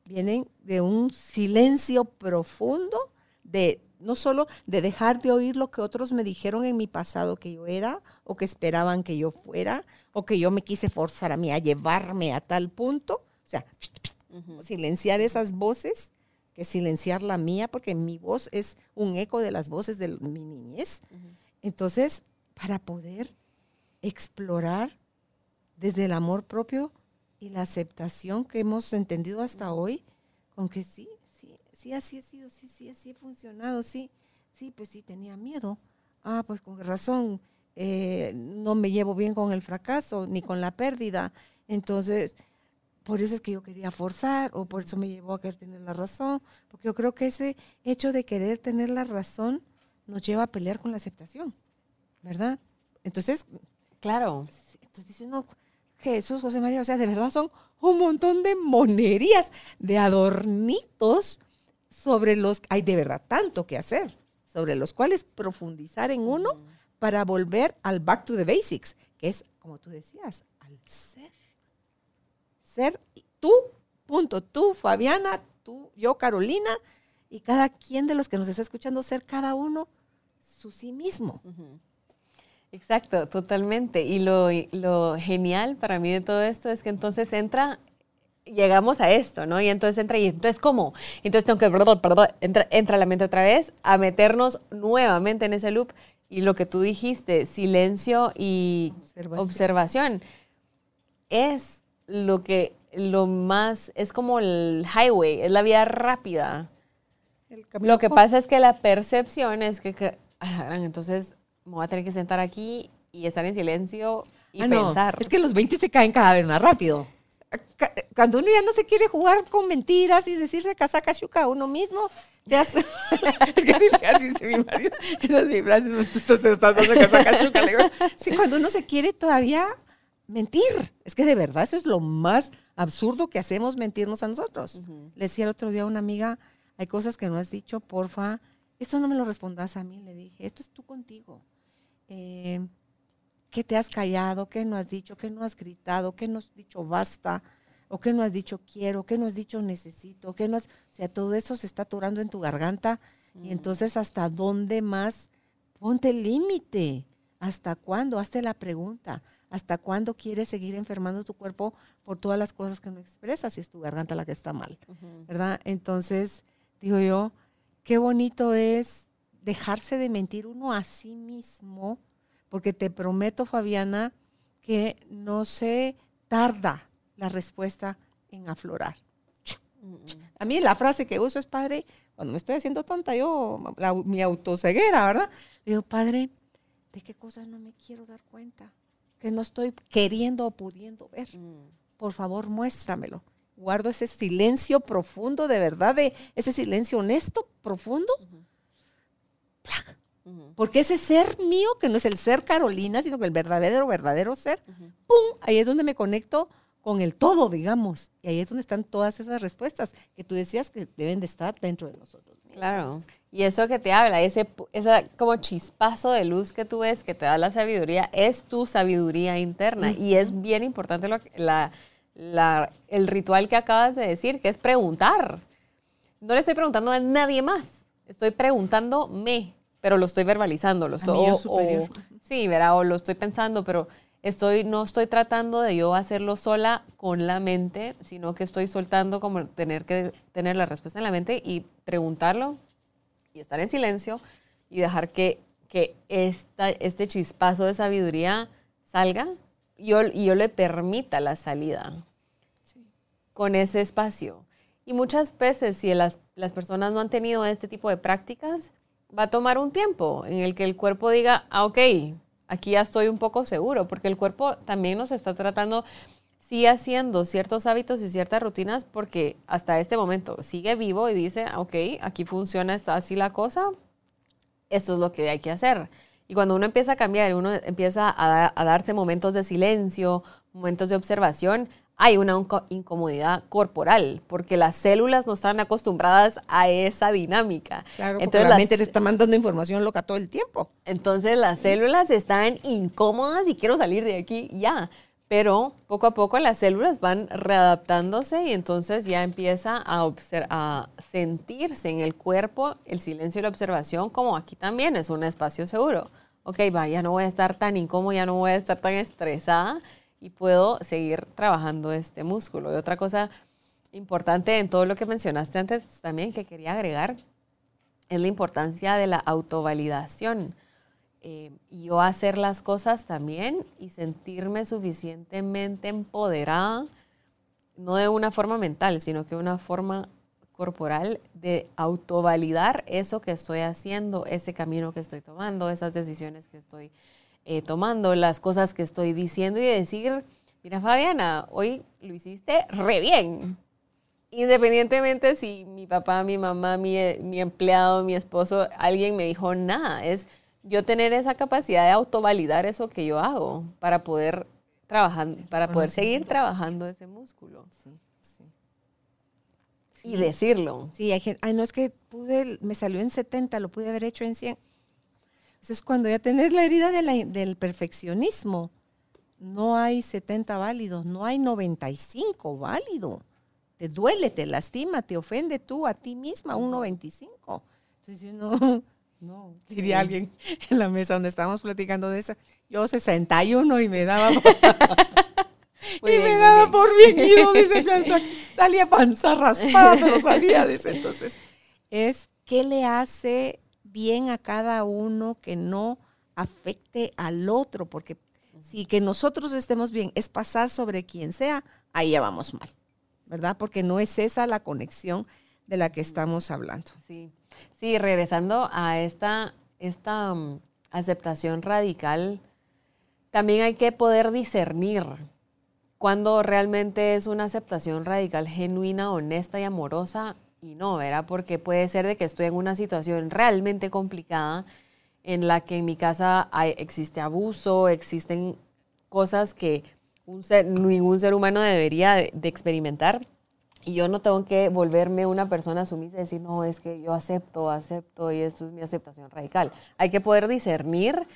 vienen de un silencio profundo, de no solo de dejar de oír lo que otros me dijeron en mi pasado que yo era, o que esperaban que yo fuera, o que yo me quise forzar a mí a llevarme a tal punto. O sea, silenciar esas voces que silenciar la mía, porque mi voz es un eco de las voces de mi niñez. Entonces, para poder explorar desde el amor propio y la aceptación que hemos entendido hasta hoy, con que sí, sí, sí, así ha sido, sí, sí, así ha funcionado, sí, sí, pues sí, tenía miedo. Ah, pues con razón, eh, no me llevo bien con el fracaso ni con la pérdida. Entonces, por eso es que yo quería forzar o por eso me llevó a querer tener la razón, porque yo creo que ese hecho de querer tener la razón nos lleva a pelear con la aceptación, ¿verdad? Entonces, claro. Entonces dice uno, Jesús, José María, o sea, de verdad son un montón de monerías, de adornitos sobre los, hay de verdad tanto que hacer, sobre los cuales profundizar en uno para volver al back to the basics, que es, como tú decías, al ser ser tú, punto, tú, Fabiana, tú, yo, Carolina, y cada quien de los que nos está escuchando ser cada uno su sí mismo. Exacto, totalmente. Y lo, lo, genial para mí de todo esto es que entonces entra, llegamos a esto, ¿no? Y entonces entra, y entonces ¿cómo? Entonces tengo que, perdón, perdón, entra, entra la mente otra vez a meternos nuevamente en ese loop. Y lo que tú dijiste, silencio y observación es lo que lo más es como el highway, es la vía rápida. Lo que pasa es que la percepción es que, entonces me voy a tener que sentar aquí y estar en silencio y ah, pensar. es que los 20 se caen cada vez más rápido. Cuando uno ya no se quiere jugar con mentiras y decirse casaca chuca a uno mismo, ya es que así, así dice mi marido. Esa es mi frase, tú estás dando casaca chuca. Sí, cuando uno se quiere todavía mentir. Es que de verdad eso es lo más absurdo que hacemos mentirnos a nosotros. Le decía el otro día a una amiga, hay cosas que no has dicho, porfa, esto no me lo respondas a mí. Le dije, esto es tú contigo. Eh, ¿Qué te has callado? ¿Qué no has dicho? ¿Qué no has gritado? ¿Qué no has dicho basta? ¿O qué no has dicho quiero? ¿Qué no has dicho necesito? ¿Qué no has... O sea, todo eso se está atorando en tu garganta. Y mm. entonces, ¿hasta dónde más? Ponte límite. ¿Hasta cuándo? Hazte la pregunta. ¿Hasta cuándo quieres seguir enfermando tu cuerpo por todas las cosas que no expresas si es tu garganta la que está mal? ¿Verdad? Entonces, digo yo, qué bonito es dejarse de mentir uno a sí mismo, porque te prometo, Fabiana, que no se tarda la respuesta en aflorar. A mí la frase que uso es, padre, cuando me estoy haciendo tonta, yo, mi autoceguera, ¿verdad? Digo, padre, ¿de qué cosas no me quiero dar cuenta? Que no estoy queriendo o pudiendo ver. Mm. Por favor, muéstramelo. Guardo ese silencio profundo, de verdad, de ese silencio honesto, profundo. Porque ese ser mío, que no es el ser Carolina, sino que el verdadero, verdadero ser, ¡pum! Ahí es donde me conecto con el todo, digamos. Y ahí es donde están todas esas respuestas que tú decías que deben de estar dentro de nosotros. Claro. Y eso que te habla, ese esa como chispazo de luz que tú ves que te da la sabiduría, es tu sabiduría interna. Y es bien importante lo, la, la, el ritual que acabas de decir, que es preguntar. No le estoy preguntando a nadie más, estoy preguntándome, pero lo estoy verbalizando. Lo estoy, o, sí, verá, o lo estoy pensando, pero estoy, no estoy tratando de yo hacerlo sola con la mente, sino que estoy soltando como tener que tener la respuesta en la mente y preguntarlo y estar en silencio y dejar que, que esta, este chispazo de sabiduría salga y yo, y yo le permita la salida con ese espacio. Y muchas veces, si las, las personas no han tenido este tipo de prácticas, va a tomar un tiempo en el que el cuerpo diga, ah, ok, aquí ya estoy un poco seguro, porque el cuerpo también nos está tratando, sigue haciendo ciertos hábitos y ciertas rutinas, porque hasta este momento sigue vivo y dice, ok, aquí funciona, está así la cosa, esto es lo que hay que hacer. Y cuando uno empieza a cambiar, uno empieza a, a darse momentos de silencio, momentos de observación, hay una incomodidad corporal, porque las células no están acostumbradas a esa dinámica. Claro, entonces la mente le está mandando información loca todo el tiempo. Entonces las células están incómodas y quiero salir de aquí ya. Pero poco a poco las células van readaptándose y entonces ya empieza a, a sentirse en el cuerpo el silencio y la observación como aquí también es un espacio seguro. Ok, va, ya no voy a estar tan incómodo, ya no voy a estar tan estresada y puedo seguir trabajando este músculo. Y otra cosa importante en todo lo que mencionaste antes también que quería agregar es la importancia de la autovalidación. Eh, y yo hacer las cosas también y sentirme suficientemente empoderada, no de una forma mental, sino que una forma corporal de autovalidar eso que estoy haciendo, ese camino que estoy tomando, esas decisiones que estoy eh, tomando las cosas que estoy diciendo y decir, mira Fabiana, hoy lo hiciste re bien. Independientemente si mi papá, mi mamá, mi, mi empleado, mi esposo, alguien me dijo nada, es yo tener esa capacidad de autovalidar eso que yo hago para poder trabajar, para poder seguir trabajando ese músculo. Sí, sí. Y decirlo. Sí, hay gente, ay, no es que pude, me salió en 70, lo pude haber hecho en 100. Entonces, cuando ya tenés la herida del perfeccionismo, no hay 70 válidos, no hay 95 válido. Te duele, te lastima, te ofende tú a ti misma, un 95. Entonces, no, no, diría alguien en la mesa donde estábamos platicando de eso, yo 61 y me daba... y me daba por bien ido, dice Salía panza raspada, pero salía, dice. Entonces, es qué le hace bien a cada uno, que no afecte al otro, porque si que nosotros estemos bien es pasar sobre quien sea, ahí ya vamos mal, ¿verdad? Porque no es esa la conexión de la que estamos hablando. Sí, sí regresando a esta, esta mm, aceptación radical, también hay que poder discernir cuando realmente es una aceptación radical genuina, honesta y amorosa y no, ¿verdad? Porque puede ser de que estoy en una situación realmente complicada en la que en mi casa existe abuso, existen cosas que ningún ser humano debería de, experimentar. Y yo no tengo que volverme una persona sumisa y decir, no, es que yo acepto, acepto y esto es mi aceptación radical. Hay que poder discernir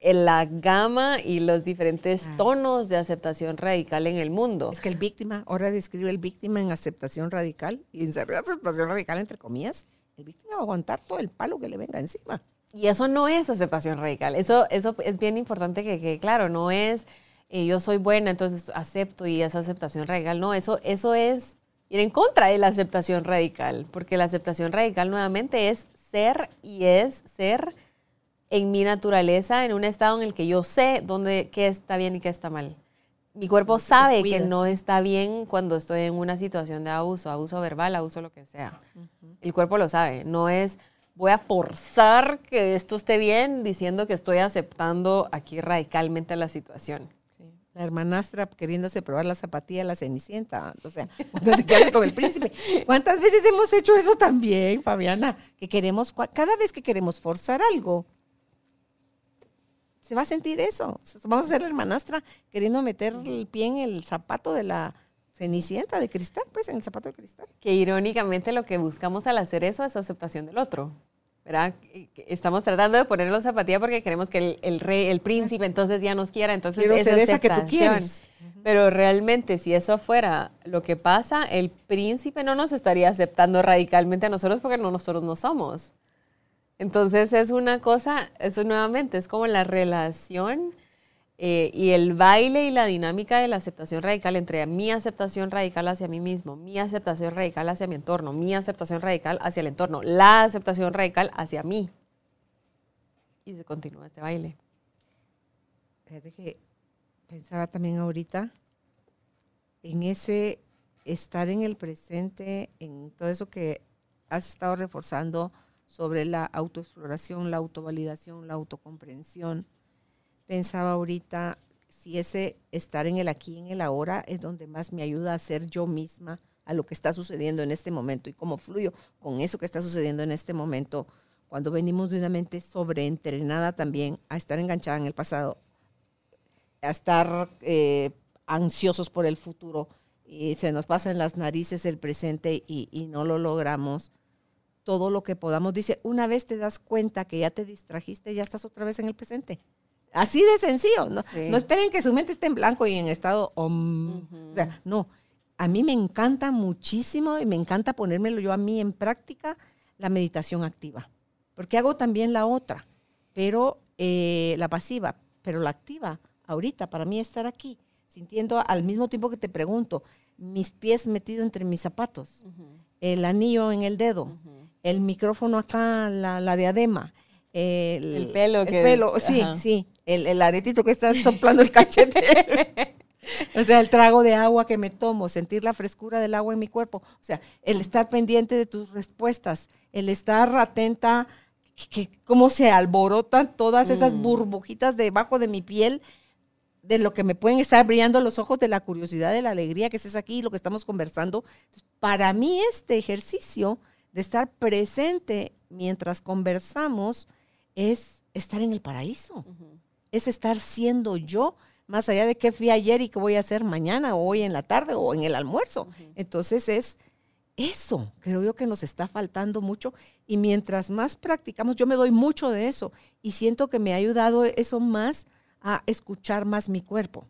la gama y los diferentes ah. tonos de aceptación radical en el mundo. Es que el víctima, ahora describe el víctima en aceptación radical y en aceptación radical entre comillas, el víctima va a aguantar todo el palo que le venga encima. Y eso no es aceptación radical. Eso, eso es bien importante que, que claro, no es eh, yo soy buena, entonces acepto y es aceptación radical. No, eso, eso es ir en contra de la aceptación radical, porque la aceptación radical nuevamente es ser y es ser en mi naturaleza, en un estado en el que yo sé dónde, qué está bien y qué está mal. Mi cuerpo sabe que no está bien cuando estoy en una situación de abuso, abuso verbal, abuso lo que sea. El cuerpo lo sabe. No es voy a forzar que esto esté bien diciendo que estoy aceptando aquí radicalmente la situación. La hermanastra queriéndose probar la zapatilla de la cenicienta, o sea, con el príncipe. ¿Cuántas veces hemos hecho eso también, Fabiana? Que queremos, cada vez que queremos forzar algo, se va a sentir eso. Vamos a ser la hermanastra queriendo meter el pie en el zapato de la cenicienta de cristal, pues en el zapato de cristal. Que irónicamente lo que buscamos al hacer eso es aceptación del otro. ¿Verdad? Estamos tratando de ponerlo zapatilla porque queremos que el, rey, el príncipe, entonces ya nos quiera. Entonces Quiero ser esa que tú quieres. Pero realmente, si eso fuera lo que pasa, el príncipe no nos estaría aceptando radicalmente a nosotros porque no, nosotros no somos. Entonces es una cosa, eso nuevamente es como la relación eh, y el baile y la dinámica de la aceptación radical entre mi aceptación radical hacia mí mismo, mi aceptación radical hacia mi entorno, mi aceptación radical hacia el entorno, la aceptación radical hacia mí. Y se continúa este baile. Fíjate que pensaba también ahorita en ese estar en el presente, en todo eso que has estado reforzando sobre la autoexploración, la autovalidación, la autocomprensión. Pensaba ahorita si ese estar en el aquí, en el ahora, es donde más me ayuda a ser yo misma a lo que está sucediendo en este momento y cómo fluyo con eso que está sucediendo en este momento. Cuando venimos de una mente sobreentrenada también a estar enganchada en el pasado, a estar eh, ansiosos por el futuro y se nos pasa en las narices el presente y, y no lo logramos todo lo que podamos. Dice, una vez te das cuenta que ya te distrajiste, ya estás otra vez en el presente. Así de sencillo. No, no esperen que su mente esté en blanco y en estado... O sea, no. A mí me encanta muchísimo y me encanta ponérmelo yo a mí en práctica la meditación activa. Porque hago también la otra, pero eh, la pasiva, pero la activa. Ahorita, para mí estar aquí, sintiendo al mismo tiempo que te pregunto, mis pies metidos entre mis zapatos, el anillo en el dedo, el micrófono acá, la, diadema. El, pelo. El pelo, sí, sí. El, aretito que está soplando el cachete. o sea, el trago de agua que me tomo, sentir la frescura del agua en mi cuerpo. O sea, el estar pendiente de tus respuestas, el estar atenta, que, cómo se alborotan todas esas mm. burbujitas debajo de mi piel de lo que me pueden estar brillando los ojos de la curiosidad, de la alegría que estés aquí, lo que estamos conversando. Para mí este ejercicio de estar presente mientras conversamos es estar en el paraíso. Es estar siendo yo, más allá de qué fui ayer y qué voy a hacer mañana o hoy en la tarde o en el almuerzo. Entonces es eso, creo yo que nos está faltando mucho y mientras más practicamos, yo me doy mucho de eso y siento que me ha ayudado eso más a escuchar más mi cuerpo,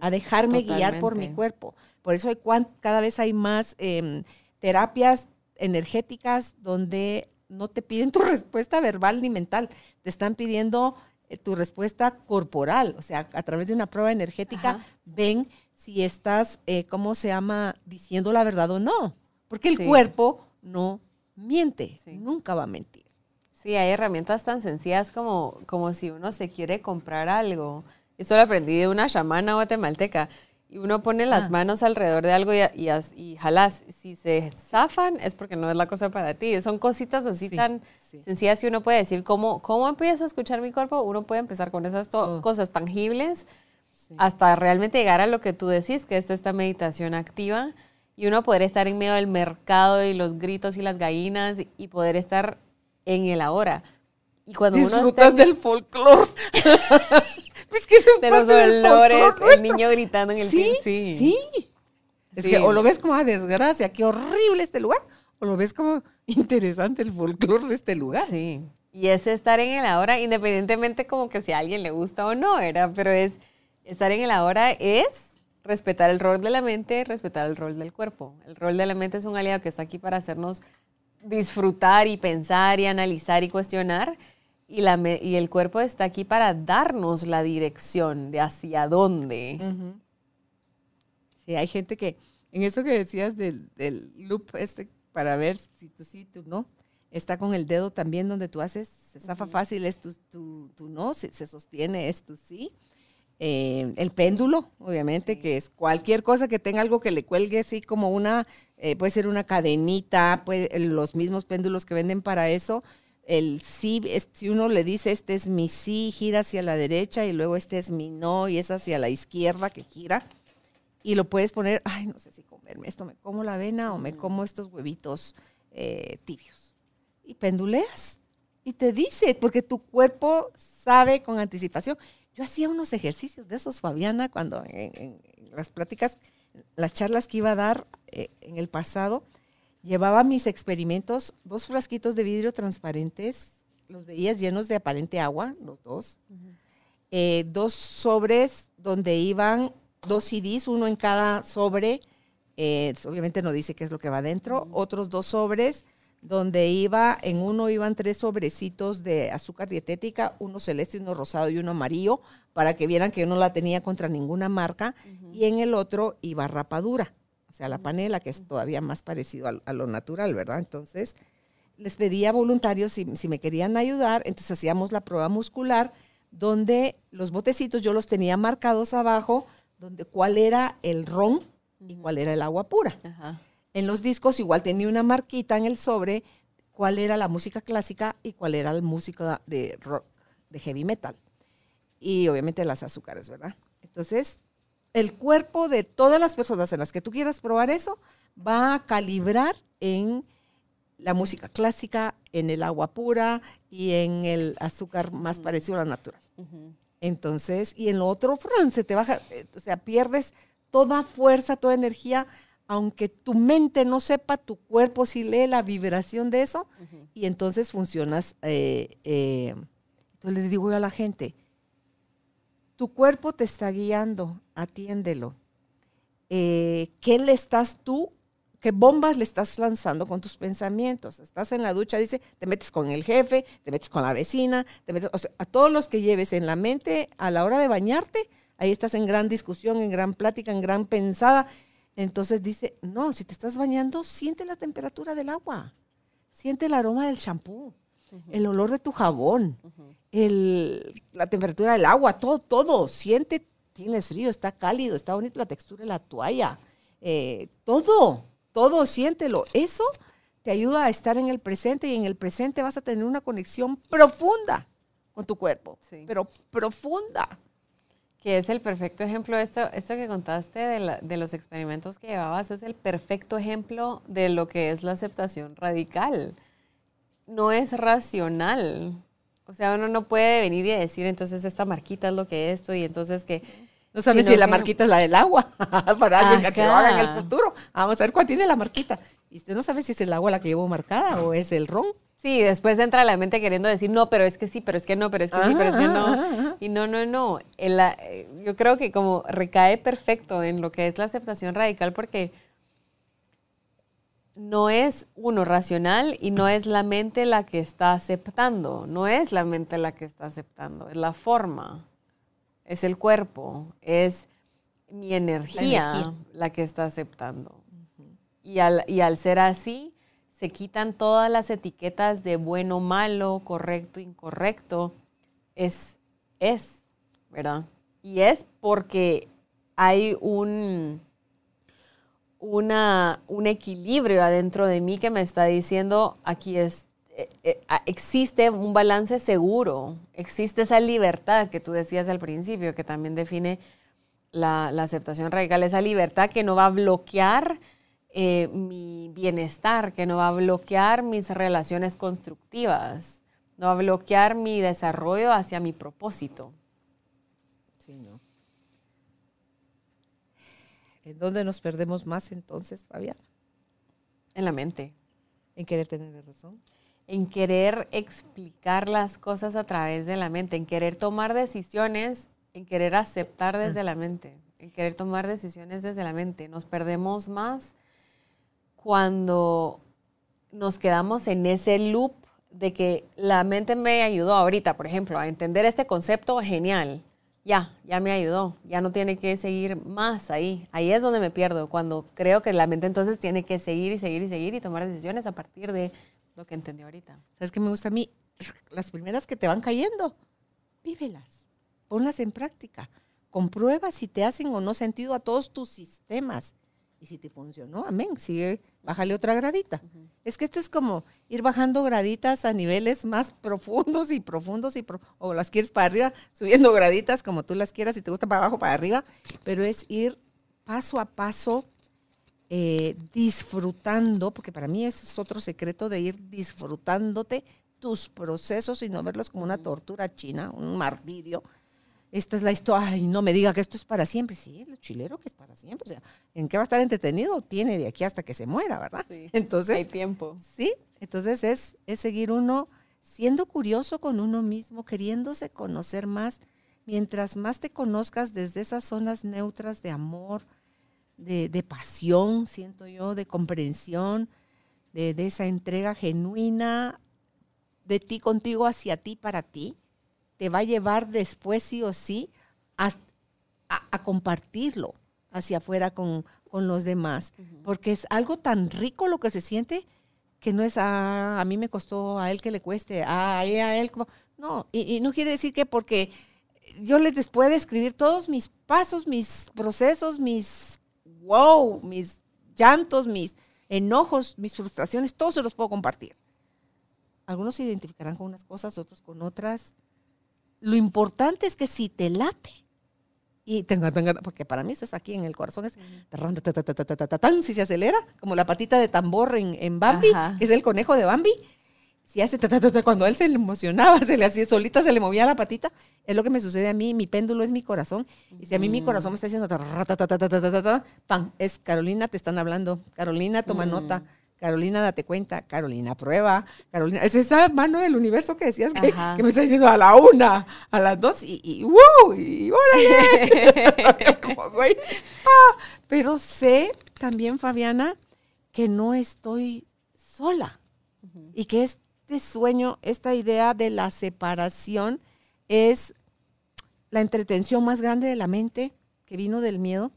a dejarme guiar por mi cuerpo. Por eso hay cada vez hay más em, terapias energéticas donde no te piden tu respuesta verbal ni mental, te están pidiendo tu respuesta corporal, o sea, a través de una prueba energética ven si estás, eh, ¿cómo se llama?, diciendo la verdad o no, porque el cuerpo no miente, nunca va a mentir. Sí, hay herramientas tan sencillas como, como si uno se quiere comprar algo. Esto lo aprendí de una chamana guatemalteca y uno pone las ah. manos alrededor de algo y, y, y, jalas. Si se zafan es porque no es la cosa para ti. Son cositas así tan sencillas que uno puede decir, ¿cómo, ¿cómo empiezo a escuchar mi cuerpo? Uno puede empezar con esas oh. cosas tangibles hasta realmente llegar a lo que tú decís, que es esta meditación activa. Y uno poder estar en medio del mercado y los gritos y las gallinas y poder estar en el ahora. Y cuando Disfrutas del folclore. Es que eso es de los dolores, el niño gritando en el sí, sí. Sí. Es que o lo ves como a desgracia, qué horrible este lugar, o lo ves como interesante el folclore de este lugar. Sí. Y es estar en el ahora, independientemente como que si a alguien le gusta o no, era, pero es estar en el ahora es respetar el rol de la mente, respetar el rol del cuerpo. El rol de la mente es un aliado que está aquí para hacernos disfrutar y pensar y analizar y cuestionar y, la, y el cuerpo está aquí para darnos la dirección de hacia dónde. Sí, hay gente que, en eso que decías del, loop este, para ver si tú sí, tú no, está con el dedo también donde tú haces, se zafa fácil, es tu, tu, no, se, se, sostiene, es tu sí. Eh, el péndulo, obviamente, que es cualquier cosa que tenga algo que le cuelgue así como una, eh, puede ser una cadenita, puede, los mismos péndulos que venden para eso, el sí, si uno le dice este es mi sí, gira hacia la derecha y luego este es mi no y es hacia la izquierda que gira. Y lo puedes poner, ay, no sé si comerme esto, me como la avena o me como estos huevitos eh, tibios. Y penduleas. Y te dice, porque tu cuerpo sabe con anticipación. Yo hacía unos ejercicios de esos, Fabiana, cuando en, las pláticas, las charlas que iba a dar eh, en el pasado, llevaba mis experimentos, dos frasquitos de vidrio transparentes, los veías llenos de aparente agua, los dos, eh, dos sobres donde iban dos CDs, uno en cada sobre, eh, obviamente no dice qué es lo que va adentro, otros dos sobres donde iba, en uno iban tres sobrecitos de azúcar dietética, uno celeste, uno rosado y uno amarillo, para que vieran que yo no la tenía contra ninguna marca, y en el otro iba rapadura, o sea, la panela, que es todavía más parecido a, lo natural, ¿verdad? Entonces, les pedía voluntarios si, si me querían ayudar, entonces hacíamos la prueba muscular, donde los botecitos yo los tenía marcados abajo, donde cuál era el ron y cuál era el agua pura. En los discos igual tenía una marquita en el sobre cuál era la música clásica y cuál era la música de rock, de heavy metal. Y obviamente las azúcares, ¿verdad? Entonces, el cuerpo de todas las personas en las que tú quieras probar eso va a calibrar en la música clásica, en el agua pura y en el azúcar más parecido a la natural. Entonces, y en lo otro, se te baja, eh, o sea, pierdes toda fuerza, toda energía aunque tu mente no sepa, tu cuerpo sí lee la vibración de eso y entonces funcionas. Eh, eh, entonces les digo yo a la gente, tu cuerpo te está guiando, atiéndelo. Eh, ¿Qué le estás tú, qué bombas le estás lanzando con tus pensamientos? Estás en la ducha, dice, te metes con el jefe, te metes con la vecina, te metes, o sea, a todos los que lleves en la mente a la hora de bañarte, ahí estás en gran discusión, en gran plática, en gran pensada entonces dice, no, si te estás bañando, siente la temperatura del agua, siente el aroma del champú, el olor de tu jabón, la temperatura del agua, todo, todo, siente, tienes frío, está cálido, está bonita la textura de la toalla, eh, todo, todo, siéntelo. Eso te ayuda a estar en el presente y en el presente vas a tener una conexión profunda con tu cuerpo, pero profunda que es el perfecto ejemplo, esto, esto que contaste de, de, los experimentos que llevabas, es el perfecto ejemplo de lo que es la aceptación radical. No es racional. O sea, uno no puede venir y decir, entonces esta marquita es lo que es esto y entonces que... No sabes si la marquita es la del agua, para alguien que se lo haga en el futuro. Vamos a ver cuál tiene la marquita. Y usted no sabe si es el agua la que llevo marcada o es el ron. Sí, después entra la mente queriendo decir, no, pero es que sí, pero es que no, pero es que sí, pero es que no. Y no, no, no. Eh, yo creo que como recae perfecto en lo que es la aceptación radical porque no es uno racional y no es la mente la que está aceptando, no es la mente la que está aceptando, es la forma, es el cuerpo, es mi energía la, que está aceptando. y, al, y al ser así, se quitan todas las etiquetas de bueno, malo, correcto, incorrecto. Es, es, ¿verdad? Y es porque hay un, una, un equilibrio adentro de mí que me está diciendo, aquí es, eh, eh, existe un balance seguro, existe esa libertad que tú decías al principio, que también define la, la aceptación radical, esa libertad que no va a bloquear eh, mi bienestar, que no va a bloquear mis relaciones constructivas, no va a bloquear mi desarrollo hacia mi propósito. Sí, ¿no? ¿En dónde nos perdemos más entonces, Fabián? En la mente. ¿En querer tener razón? En querer explicar las cosas a través de la mente, en querer tomar decisiones, en querer aceptar desde ah. la mente, en querer tomar decisiones desde la mente. Nos perdemos más cuando nos quedamos en ese loop de que la mente me ayudó ahorita, por ejemplo, a entender este concepto genial. Ya, ya me ayudó, ya no tiene que seguir más ahí. Ahí es donde me pierdo, cuando creo que la mente entonces tiene que seguir y seguir y seguir y tomar decisiones a partir de lo que entendió ahorita. ¿Sabes qué me gusta a mí? Las primeras que te van cayendo, vívelas, ponlas en práctica, comprueba si te hacen o no sentido a todos tus sistemas. Y si te funcionó, amén, sigue, bájale otra gradita. Es que esto es como ir bajando graditas a niveles más profundos y profundos, y o las quieres para arriba, subiendo graditas como tú las quieras, si te gusta para abajo, para arriba, pero es ir paso a paso eh, disfrutando, porque para mí ese es otro secreto de ir disfrutándote tus procesos y no verlos como una tortura china, un martirio. Esta es la historia, ay, no me diga que esto es para siempre. Sí, el chilero que es para siempre. O sea, ¿en qué va a estar entretenido? Tiene de aquí hasta que se muera, ¿verdad? Sí, entonces, hay tiempo. Sí, entonces es, es seguir uno siendo curioso con uno mismo, queriéndose conocer más. Mientras más te conozcas desde esas zonas neutras de amor, de, de pasión, siento yo, de comprensión, de, de esa entrega genuina de ti contigo hacia ti para ti, te va a llevar después sí o sí a, a- a compartirlo hacia afuera con, con los demás. Porque es algo tan rico lo que se siente que no es "Ah, a mí me costó, a él que le cueste, "Ah, a, ella, a él. como-". No, y, y no quiere decir que porque yo les des- puedo escribir todos mis pasos, mis procesos, mis wow, mis llantos, mis enojos, mis frustraciones, todos se los puedo compartir. Algunos se identificarán con unas cosas, otros con otras. Lo importante es que si te late, y tenga, tenga, porque para mí eso es aquí en el corazón, es si se acelera, como la patita de tambor en, en Bambi, que es el conejo de Bambi, si hace ta, cuando él se le emocionaba, se le hacía solita, se le movía la patita, es lo que me sucede a mí, mi péndulo es mi corazón, y si a mí mi corazón me está diciendo, pan, es Carolina, te están hablando, Carolina, toma nota. Carolina, date cuenta, Carolina, prueba, Carolina, es esa mano del universo que decías que, me está diciendo a la una, a las dos, y, y ¡wow! Y órale. Como, güey. Ah, pero sé también, Fabiana, que no estoy sola y que este sueño, esta idea de la separación es la entretención más grande de la mente que vino del miedo,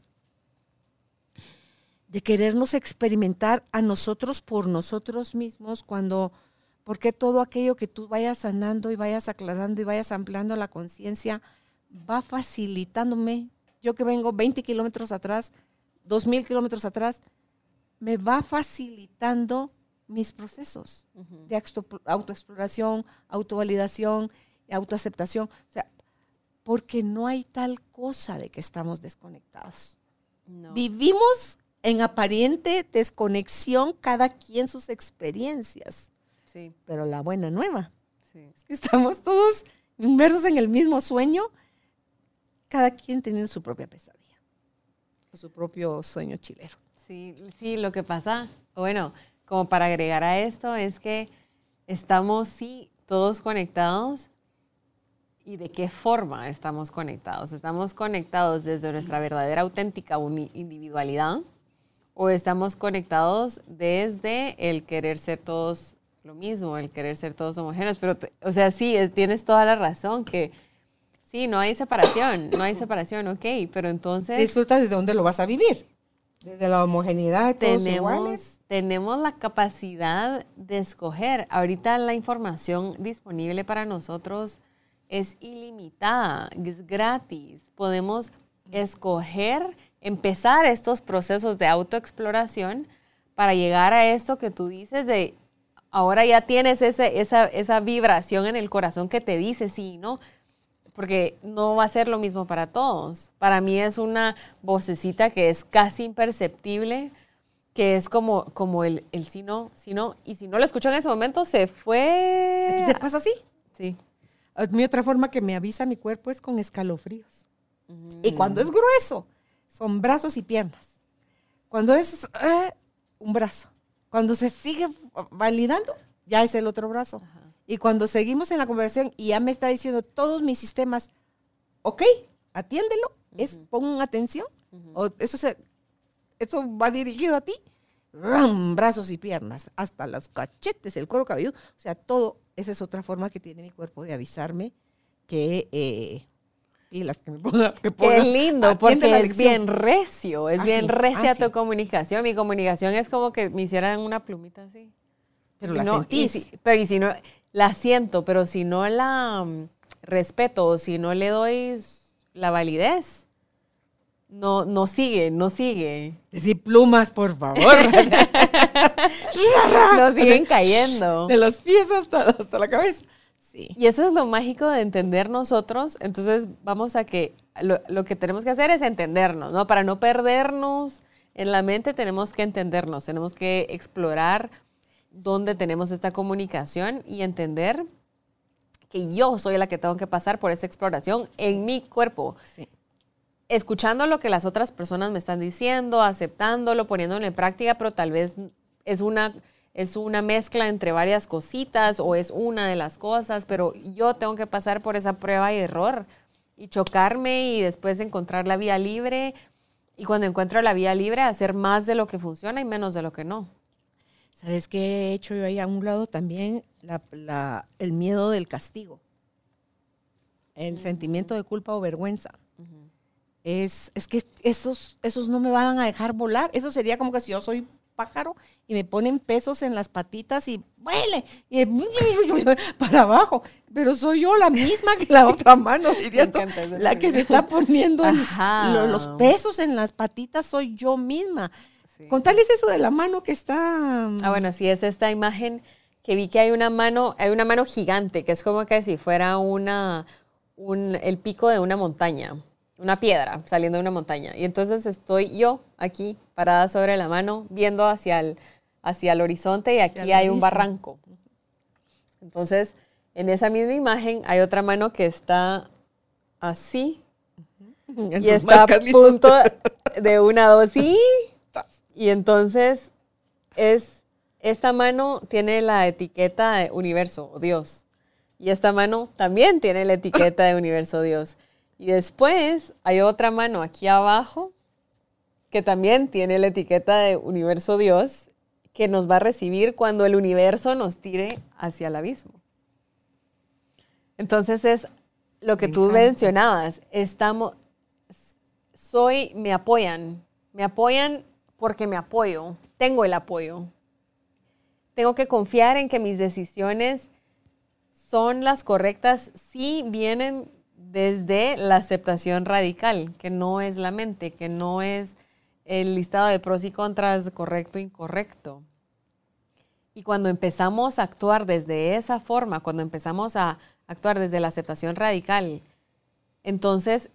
de querernos experimentar a nosotros por nosotros mismos cuando, porque todo aquello que tú vayas sanando y vayas aclarando y vayas ampliando la conciencia va facilitándome, yo que vengo 20 kilómetros atrás, 2.000 kilómetros atrás, me va facilitando mis procesos de autoexploración, autovalidación, autoaceptación. O sea, porque no hay tal cosa de que estamos desconectados. No. Vivimos en aparente desconexión cada quien sus experiencias, Sí, pero la buena nueva sí. es que estamos todos inmersos en el mismo sueño, cada quien teniendo su propia pesadilla, o su propio sueño chilero. Sí, sí, lo que pasa, bueno, como para agregar a esto, es que estamos, sí, todos conectados. ¿Y de qué forma estamos conectados? ¿Estamos conectados desde nuestra verdadera, auténtica individualidad? ¿O estamos conectados desde el querer ser todos lo mismo, el querer ser todos homogéneos? Pero, o sea, sí, es- tienes toda la razón que sí, no hay separación, no hay separación, ok, pero entonces... Disfruta desde dónde lo vas a vivir, desde la homogeneidad de todos iguales. tenemos, tenemos la capacidad de escoger. Ahorita la información disponible para nosotros es ilimitada, es gratis. Podemos escoger, empezar estos procesos de autoexploración para llegar a esto que tú dices de ahora ya tienes ese, esa, esa vibración en el corazón que te dice sí, ¿no? porque no va a ser lo mismo para todos. Para mí es una vocecita que es casi imperceptible, que es como, como el, el sí, no, sí, no. Y si no lo escuchó en ese momento, se ¿A fue. te pasa así? Sí. Mí otra forma que me avisa mi cuerpo es con escalofríos. Y cuando es grueso, son brazos y piernas. Cuando es eh, un brazo. Cuando se sigue validando, ya es el otro brazo. Y cuando seguimos en la conversación y ya me está diciendo todos mis sistemas, ok, atiéndelo, es pon atención, o eso, se, eso va dirigido a ti, ¡ram! brazos y piernas, hasta los cachetes, el cuero cabelludo, o sea, todo, esa es otra forma que tiene mi cuerpo de avisarme que eh, pilas que me ponga. Que Qué ponga- lindo, atiende porque es bien recio, es Ah, bien sí, recia ah, sí. tu comunicación. Mi comunicación es como que me hicieran una plumita así. Pero Y la no- y sentís. si- pero y si no, la siento, pero si no la mm, respeto o si no le doy la validez, no, no sigue, no sigue. Decir plumas, por favor. No siguen cayendo. de los pies hasta, hasta la cabeza. Sí. Y eso es lo mágico de entender nosotros. Entonces vamos a que lo, lo que tenemos que hacer es entendernos, ¿no? Para no perdernos en la mente tenemos que entendernos, tenemos que explorar donde tenemos esta comunicación y entender que yo soy la que tengo que pasar por esta exploración en mi cuerpo. Escuchando lo que las otras personas me están diciendo, aceptándolo, poniéndolo en práctica, pero tal vez es una, es una mezcla entre varias cositas o es una de las cosas, pero yo tengo que pasar por esa prueba y error y chocarme y después encontrar la vía libre. Y cuando encuentro la vía libre, hacer más de lo que funciona y menos de lo que no. ¿Sabes qué he hecho yo ahí a un lado también? el miedo del castigo. El sentimiento de culpa o vergüenza. es, es, que esos, esos no me van a dejar volar. Eso sería como que si yo soy pájaro y me ponen pesos en las patitas y vuele y para abajo. Pero soy yo la misma que la otra mano, diría la que se está poniendo los pesos en las patitas soy yo misma. Contarles eso de la mano que está. Ah, bueno, sí, es esta imagen que vi que hay una mano, hay una mano gigante, que es como que si fuera una, el pico de una montaña, una piedra saliendo de una montaña. Y entonces estoy yo aquí, parada sobre la mano, viendo hacia el, hacia el horizonte y aquí hay un barranco. Entonces, en esa misma imagen hay otra mano que está así. y está a punto de una dosis. Y entonces es, esta mano tiene la etiqueta de universo o Dios. Y esta mano también tiene la etiqueta de universo Dios. Y después hay otra mano aquí abajo que también tiene la etiqueta de universo Dios que nos va a recibir cuando el universo nos tire hacia el abismo. Entonces es lo que tú mencionabas, estamos, soy, me apoyan, me apoyan porque me apoyo, tengo el apoyo. Tengo que confiar en que mis decisiones son las correctas si vienen desde la aceptación radical, que no es la mente, que no es el listado de pros y contras correcto incorrecto. Y cuando empezamos a actuar desde esa forma, cuando empezamos a actuar desde la aceptación radical, entonces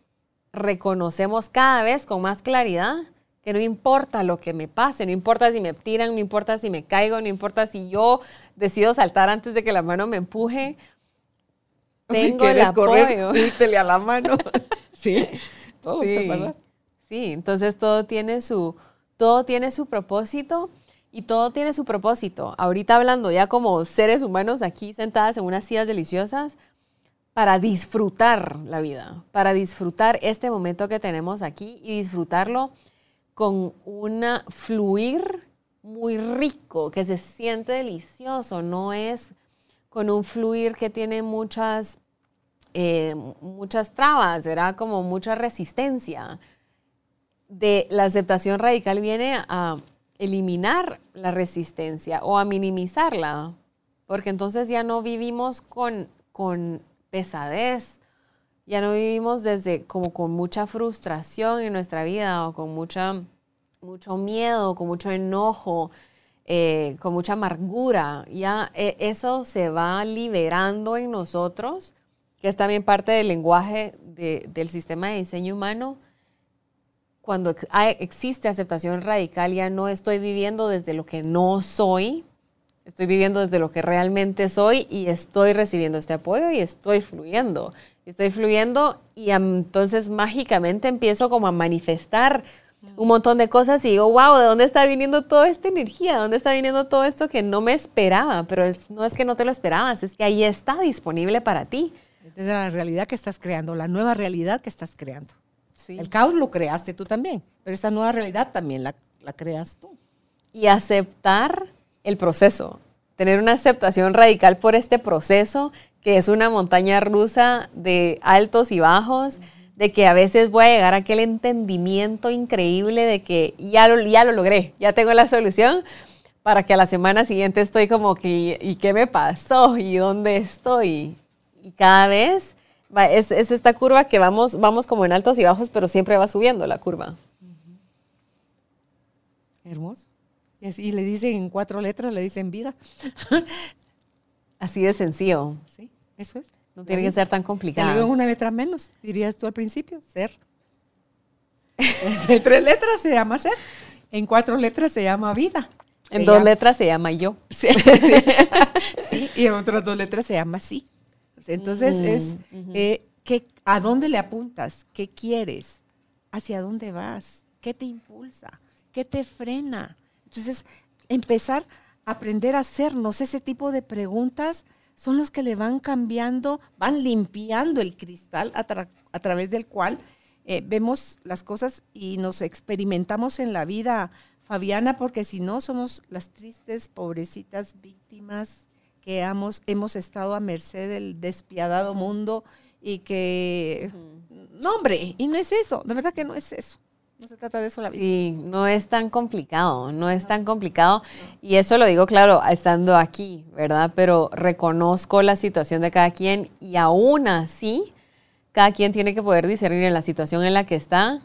reconocemos cada vez con más claridad que no importa lo que me pase, no importa si me tiran, no importa si me caigo, no importa si yo decido saltar antes de que la mano me empuje. Tengo el apoyo. a la mano. sí, todo, sí. sí, entonces todo tiene su todo tiene su propósito y todo tiene su propósito. Ahorita hablando ya como seres humanos aquí sentadas en unas sillas deliciosas para disfrutar la vida, para disfrutar este momento que tenemos aquí y disfrutarlo con un fluir muy rico, que se siente delicioso, no es con un fluir que tiene muchas, eh, muchas trabas, ¿verdad? Como mucha resistencia. De la aceptación radical viene a eliminar la resistencia o a minimizarla, porque entonces ya no vivimos con, con pesadez, ya no vivimos desde como con mucha frustración en nuestra vida o con mucha, mucho miedo, con mucho enojo, eh, con mucha amargura. Ya eh, eso se va liberando en nosotros, que es también parte del lenguaje del sistema de diseño humano. Cuando existe aceptación radical, ya no estoy viviendo desde lo que no soy, estoy viviendo desde lo que realmente soy y estoy recibiendo este apoyo y estoy fluyendo estoy fluyendo y entonces mágicamente empiezo como a manifestar un montón de cosas y digo, wow, ¿de dónde está viniendo toda esta energía? ¿De dónde está viniendo todo esto que no me esperaba? Pero no es que no te lo esperabas, es que ahí está disponible para ti. Es la realidad que estás creando, la nueva realidad que estás creando. El caos lo creaste tú también, pero esta nueva realidad también la, la creas tú. Y aceptar el proceso, tener una aceptación radical por este proceso que es una montaña rusa de altos y bajos, de que a veces voy a llegar a aquel entendimiento increíble de que ya lo, ya lo logré, ya tengo la solución, para que a la semana siguiente estoy como que, ¿y qué me pasó? ¿Y dónde estoy? Y cada vez es, es, esta curva que vamos, vamos como en altos y bajos, pero siempre va subiendo la curva. Hermoso. Y le dicen en cuatro letras, le dicen vida. Así de sencillo. Sí, eso es. No tiene que ser tan complicado. en una letra menos, dirías tú al principio, ser. en tres letras se llama ser, en cuatro letras se llama vida. En dos letras se llama yo. Sí, sí. y en otras dos letras se llama sí. Entonces Mm, es, ujú. eh, ¿qué- ¿a dónde le apuntas? ¿Qué quieres? ¿Hacia dónde vas? ¿Qué te impulsa? ¿Qué te frena? Entonces, empezar a aprender a hacernos ese tipo de preguntas son los que le van cambiando, van limpiando el cristal a, tra- a través del cual eh, vemos las cosas y nos experimentamos en la vida, Fabiana, porque si no somos las tristes, pobrecitas víctimas que hemos, hemos estado a merced del despiadado mundo y que, no hombre, y no es eso, de verdad que no es eso, no se trata de eso la vida. Sí, no es tan complicado, no es tan complicado. Y eso lo digo, claro, estando aquí, ¿verdad? Pero reconozco la situación de cada quien y aún así, cada quien tiene que poder discernir en la situación en la que está.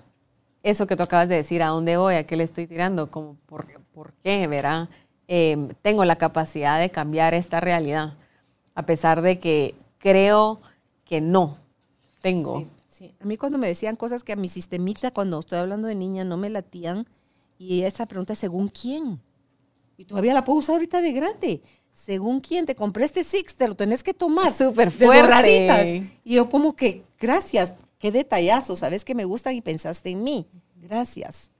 Eso que tú acabas de decir, ¿a dónde voy? ¿A qué le estoy tirando? Como, ¿por, por qué? ¿Verdad? Eh, tengo la capacidad de cambiar esta realidad, a pesar de que creo que no tengo. Sí, sí. A mí cuando me decían cosas que a mi sistemita, cuando estoy hablando de niña, no me latían, y esa pregunta es según quién. Y todavía la puedo usar ahorita de grande. Según quién te compré este Six, te lo tenés que tomar. Súper fuerte. Y yo como que, gracias, qué detallazo, sabes que me gustan y pensaste en mí. Gracias.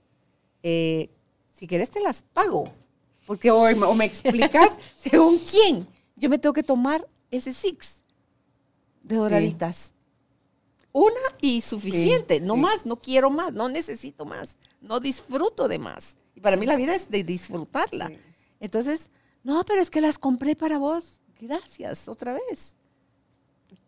Eh, si querés te las pago. Porque o, o me explicas según quién. Yo me tengo que tomar ese Six de doraditas. Una y suficiente, Sí, no sí. más, no quiero más, no necesito más, no disfruto de más. Y para mí la vida es de disfrutarla. Entonces, no, pero es que las compré para vos. Gracias, otra vez.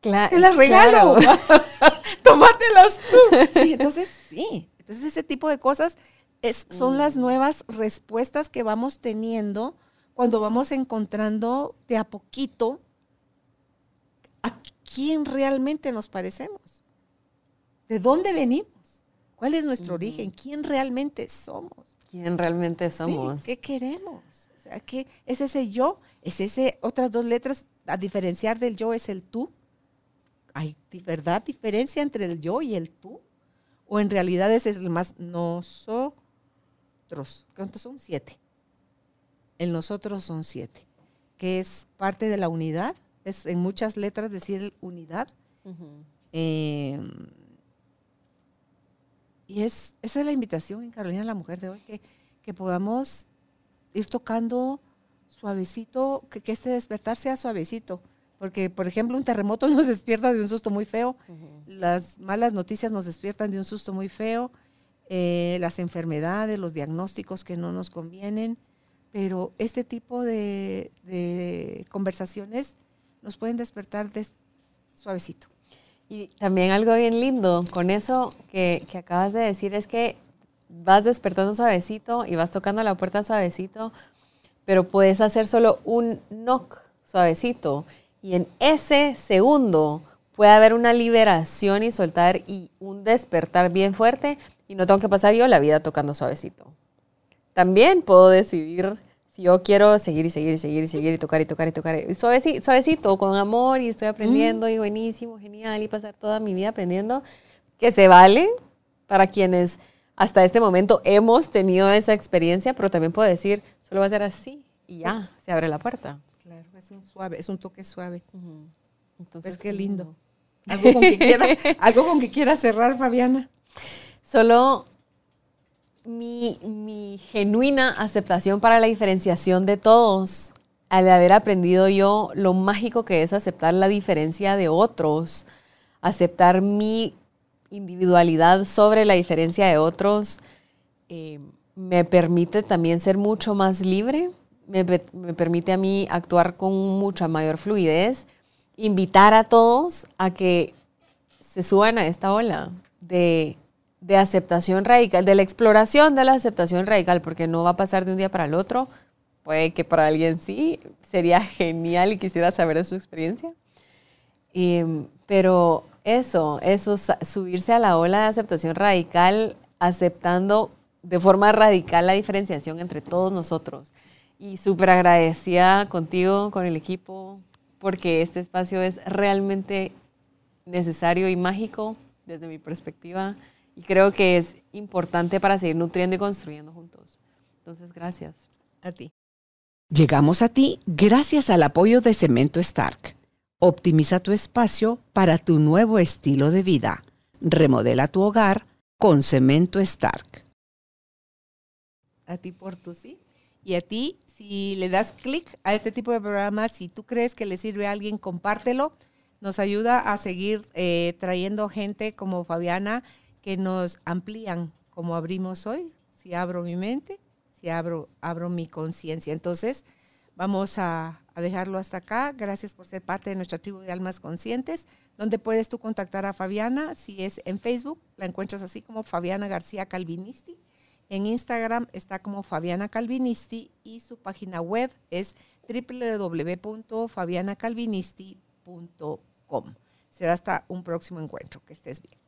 Cla- Te las regalo. claro. Tómatelas tú. Sí, entonces sí. Entonces ese tipo de cosas es, son las nuevas respuestas que vamos teniendo cuando vamos encontrando de a poquito a quién realmente nos parecemos. ¿De dónde venimos? ¿Cuál es nuestro origen? ¿Quién realmente somos? ¿Quién realmente Sí, somos? ¿Qué queremos? O sea, ¿qué es ese yo? ¿Es ese otras dos letras? A diferenciar del yo es el tú. ¿Hay de verdad diferencia entre el yo y el tú? ¿O en realidad ese es el más nosotros? ¿Cuántos son? Siete. El nosotros son siete. Que es parte de la unidad. Es en muchas letras decir unidad. Eh, y es, esa es la invitación en Carolina la Mujer de hoy, que, que podamos ir tocando suavecito, que, que este despertar sea suavecito. Porque, por ejemplo, un terremoto nos despierta de un susto muy feo, las malas noticias nos despiertan de un susto muy feo, eh, las enfermedades, los diagnósticos que no nos convienen, pero este tipo de, conversaciones nos pueden despertar des- suavecito. Y también algo bien lindo con eso que, que acabas de decir es que vas despertando suavecito y vas tocando la puerta suavecito, pero puedes hacer solo un knock suavecito. Y en ese segundo puede haber una liberación y soltar y un despertar bien fuerte y no tengo que pasar yo la vida tocando suavecito. También puedo decidir si yo quiero seguir y seguir y seguir y seguir y tocar y tocar y tocar. Suavecito, suavecito, con amor y estoy aprendiendo y buenísimo, genial y pasar toda mi vida aprendiendo, que se vale para quienes hasta este momento hemos tenido esa experiencia, pero también puedo decir, solo va a ser así y ya, se abre la puerta. Claro, es un suave, es un toque suave. Entonces, Pues qué lindo. Algo con que quieras, algo con que quieras cerrar, Fabiana. Solo mi, mi genuina aceptación para la diferenciación de todos, al haber aprendido yo lo mágico que es aceptar la diferencia de otros, aceptar mi individualidad sobre la diferencia de otros, eh, me permite también ser mucho más libre, me, me permite a mí actuar con mucha mayor fluidez, invitar a todos a que se suban a esta ola de, de aceptación radical, de la exploración de la aceptación radical, porque no va a pasar de un día para el otro. Puede que para alguien sí, sería genial y quisiera saber su experiencia. Em, pero eso, eso, subirse a la ola de aceptación radical, aceptando de forma radical la diferenciación entre todos nosotros. Y súper agradecida contigo, con el equipo, porque este espacio es realmente necesario y mágico desde mi perspectiva y creo que es importante para seguir nutriendo y construyendo juntos. Entonces, gracias. A ti. Llegamos a ti gracias al apoyo de Cemento Stark. Optimiza tu espacio para tu nuevo estilo de vida. Remodela tu hogar con Cemento Stark. A ti por tu sí. Y a ti, si le das clic a este tipo de programas, si tú crees que le sirve a alguien, compártelo. Nos ayuda a seguir eh, trayendo gente como Fabiana que nos amplían, como abrimos hoy. Si abro mi mente, si abro, abro mi conciencia. Entonces, vamos a, dejarlo hasta acá. Gracias por ser parte de nuestra tribu de almas conscientes. donde puedes tú contactar a Fabiana? Si es en Facebook, la encuentras así como Fabiana García Calvinisti. En Instagram está como Fabiana Calvinisti y su página web es www.fabianacalvinisti.com. Será hasta un próximo encuentro. Que estés bien.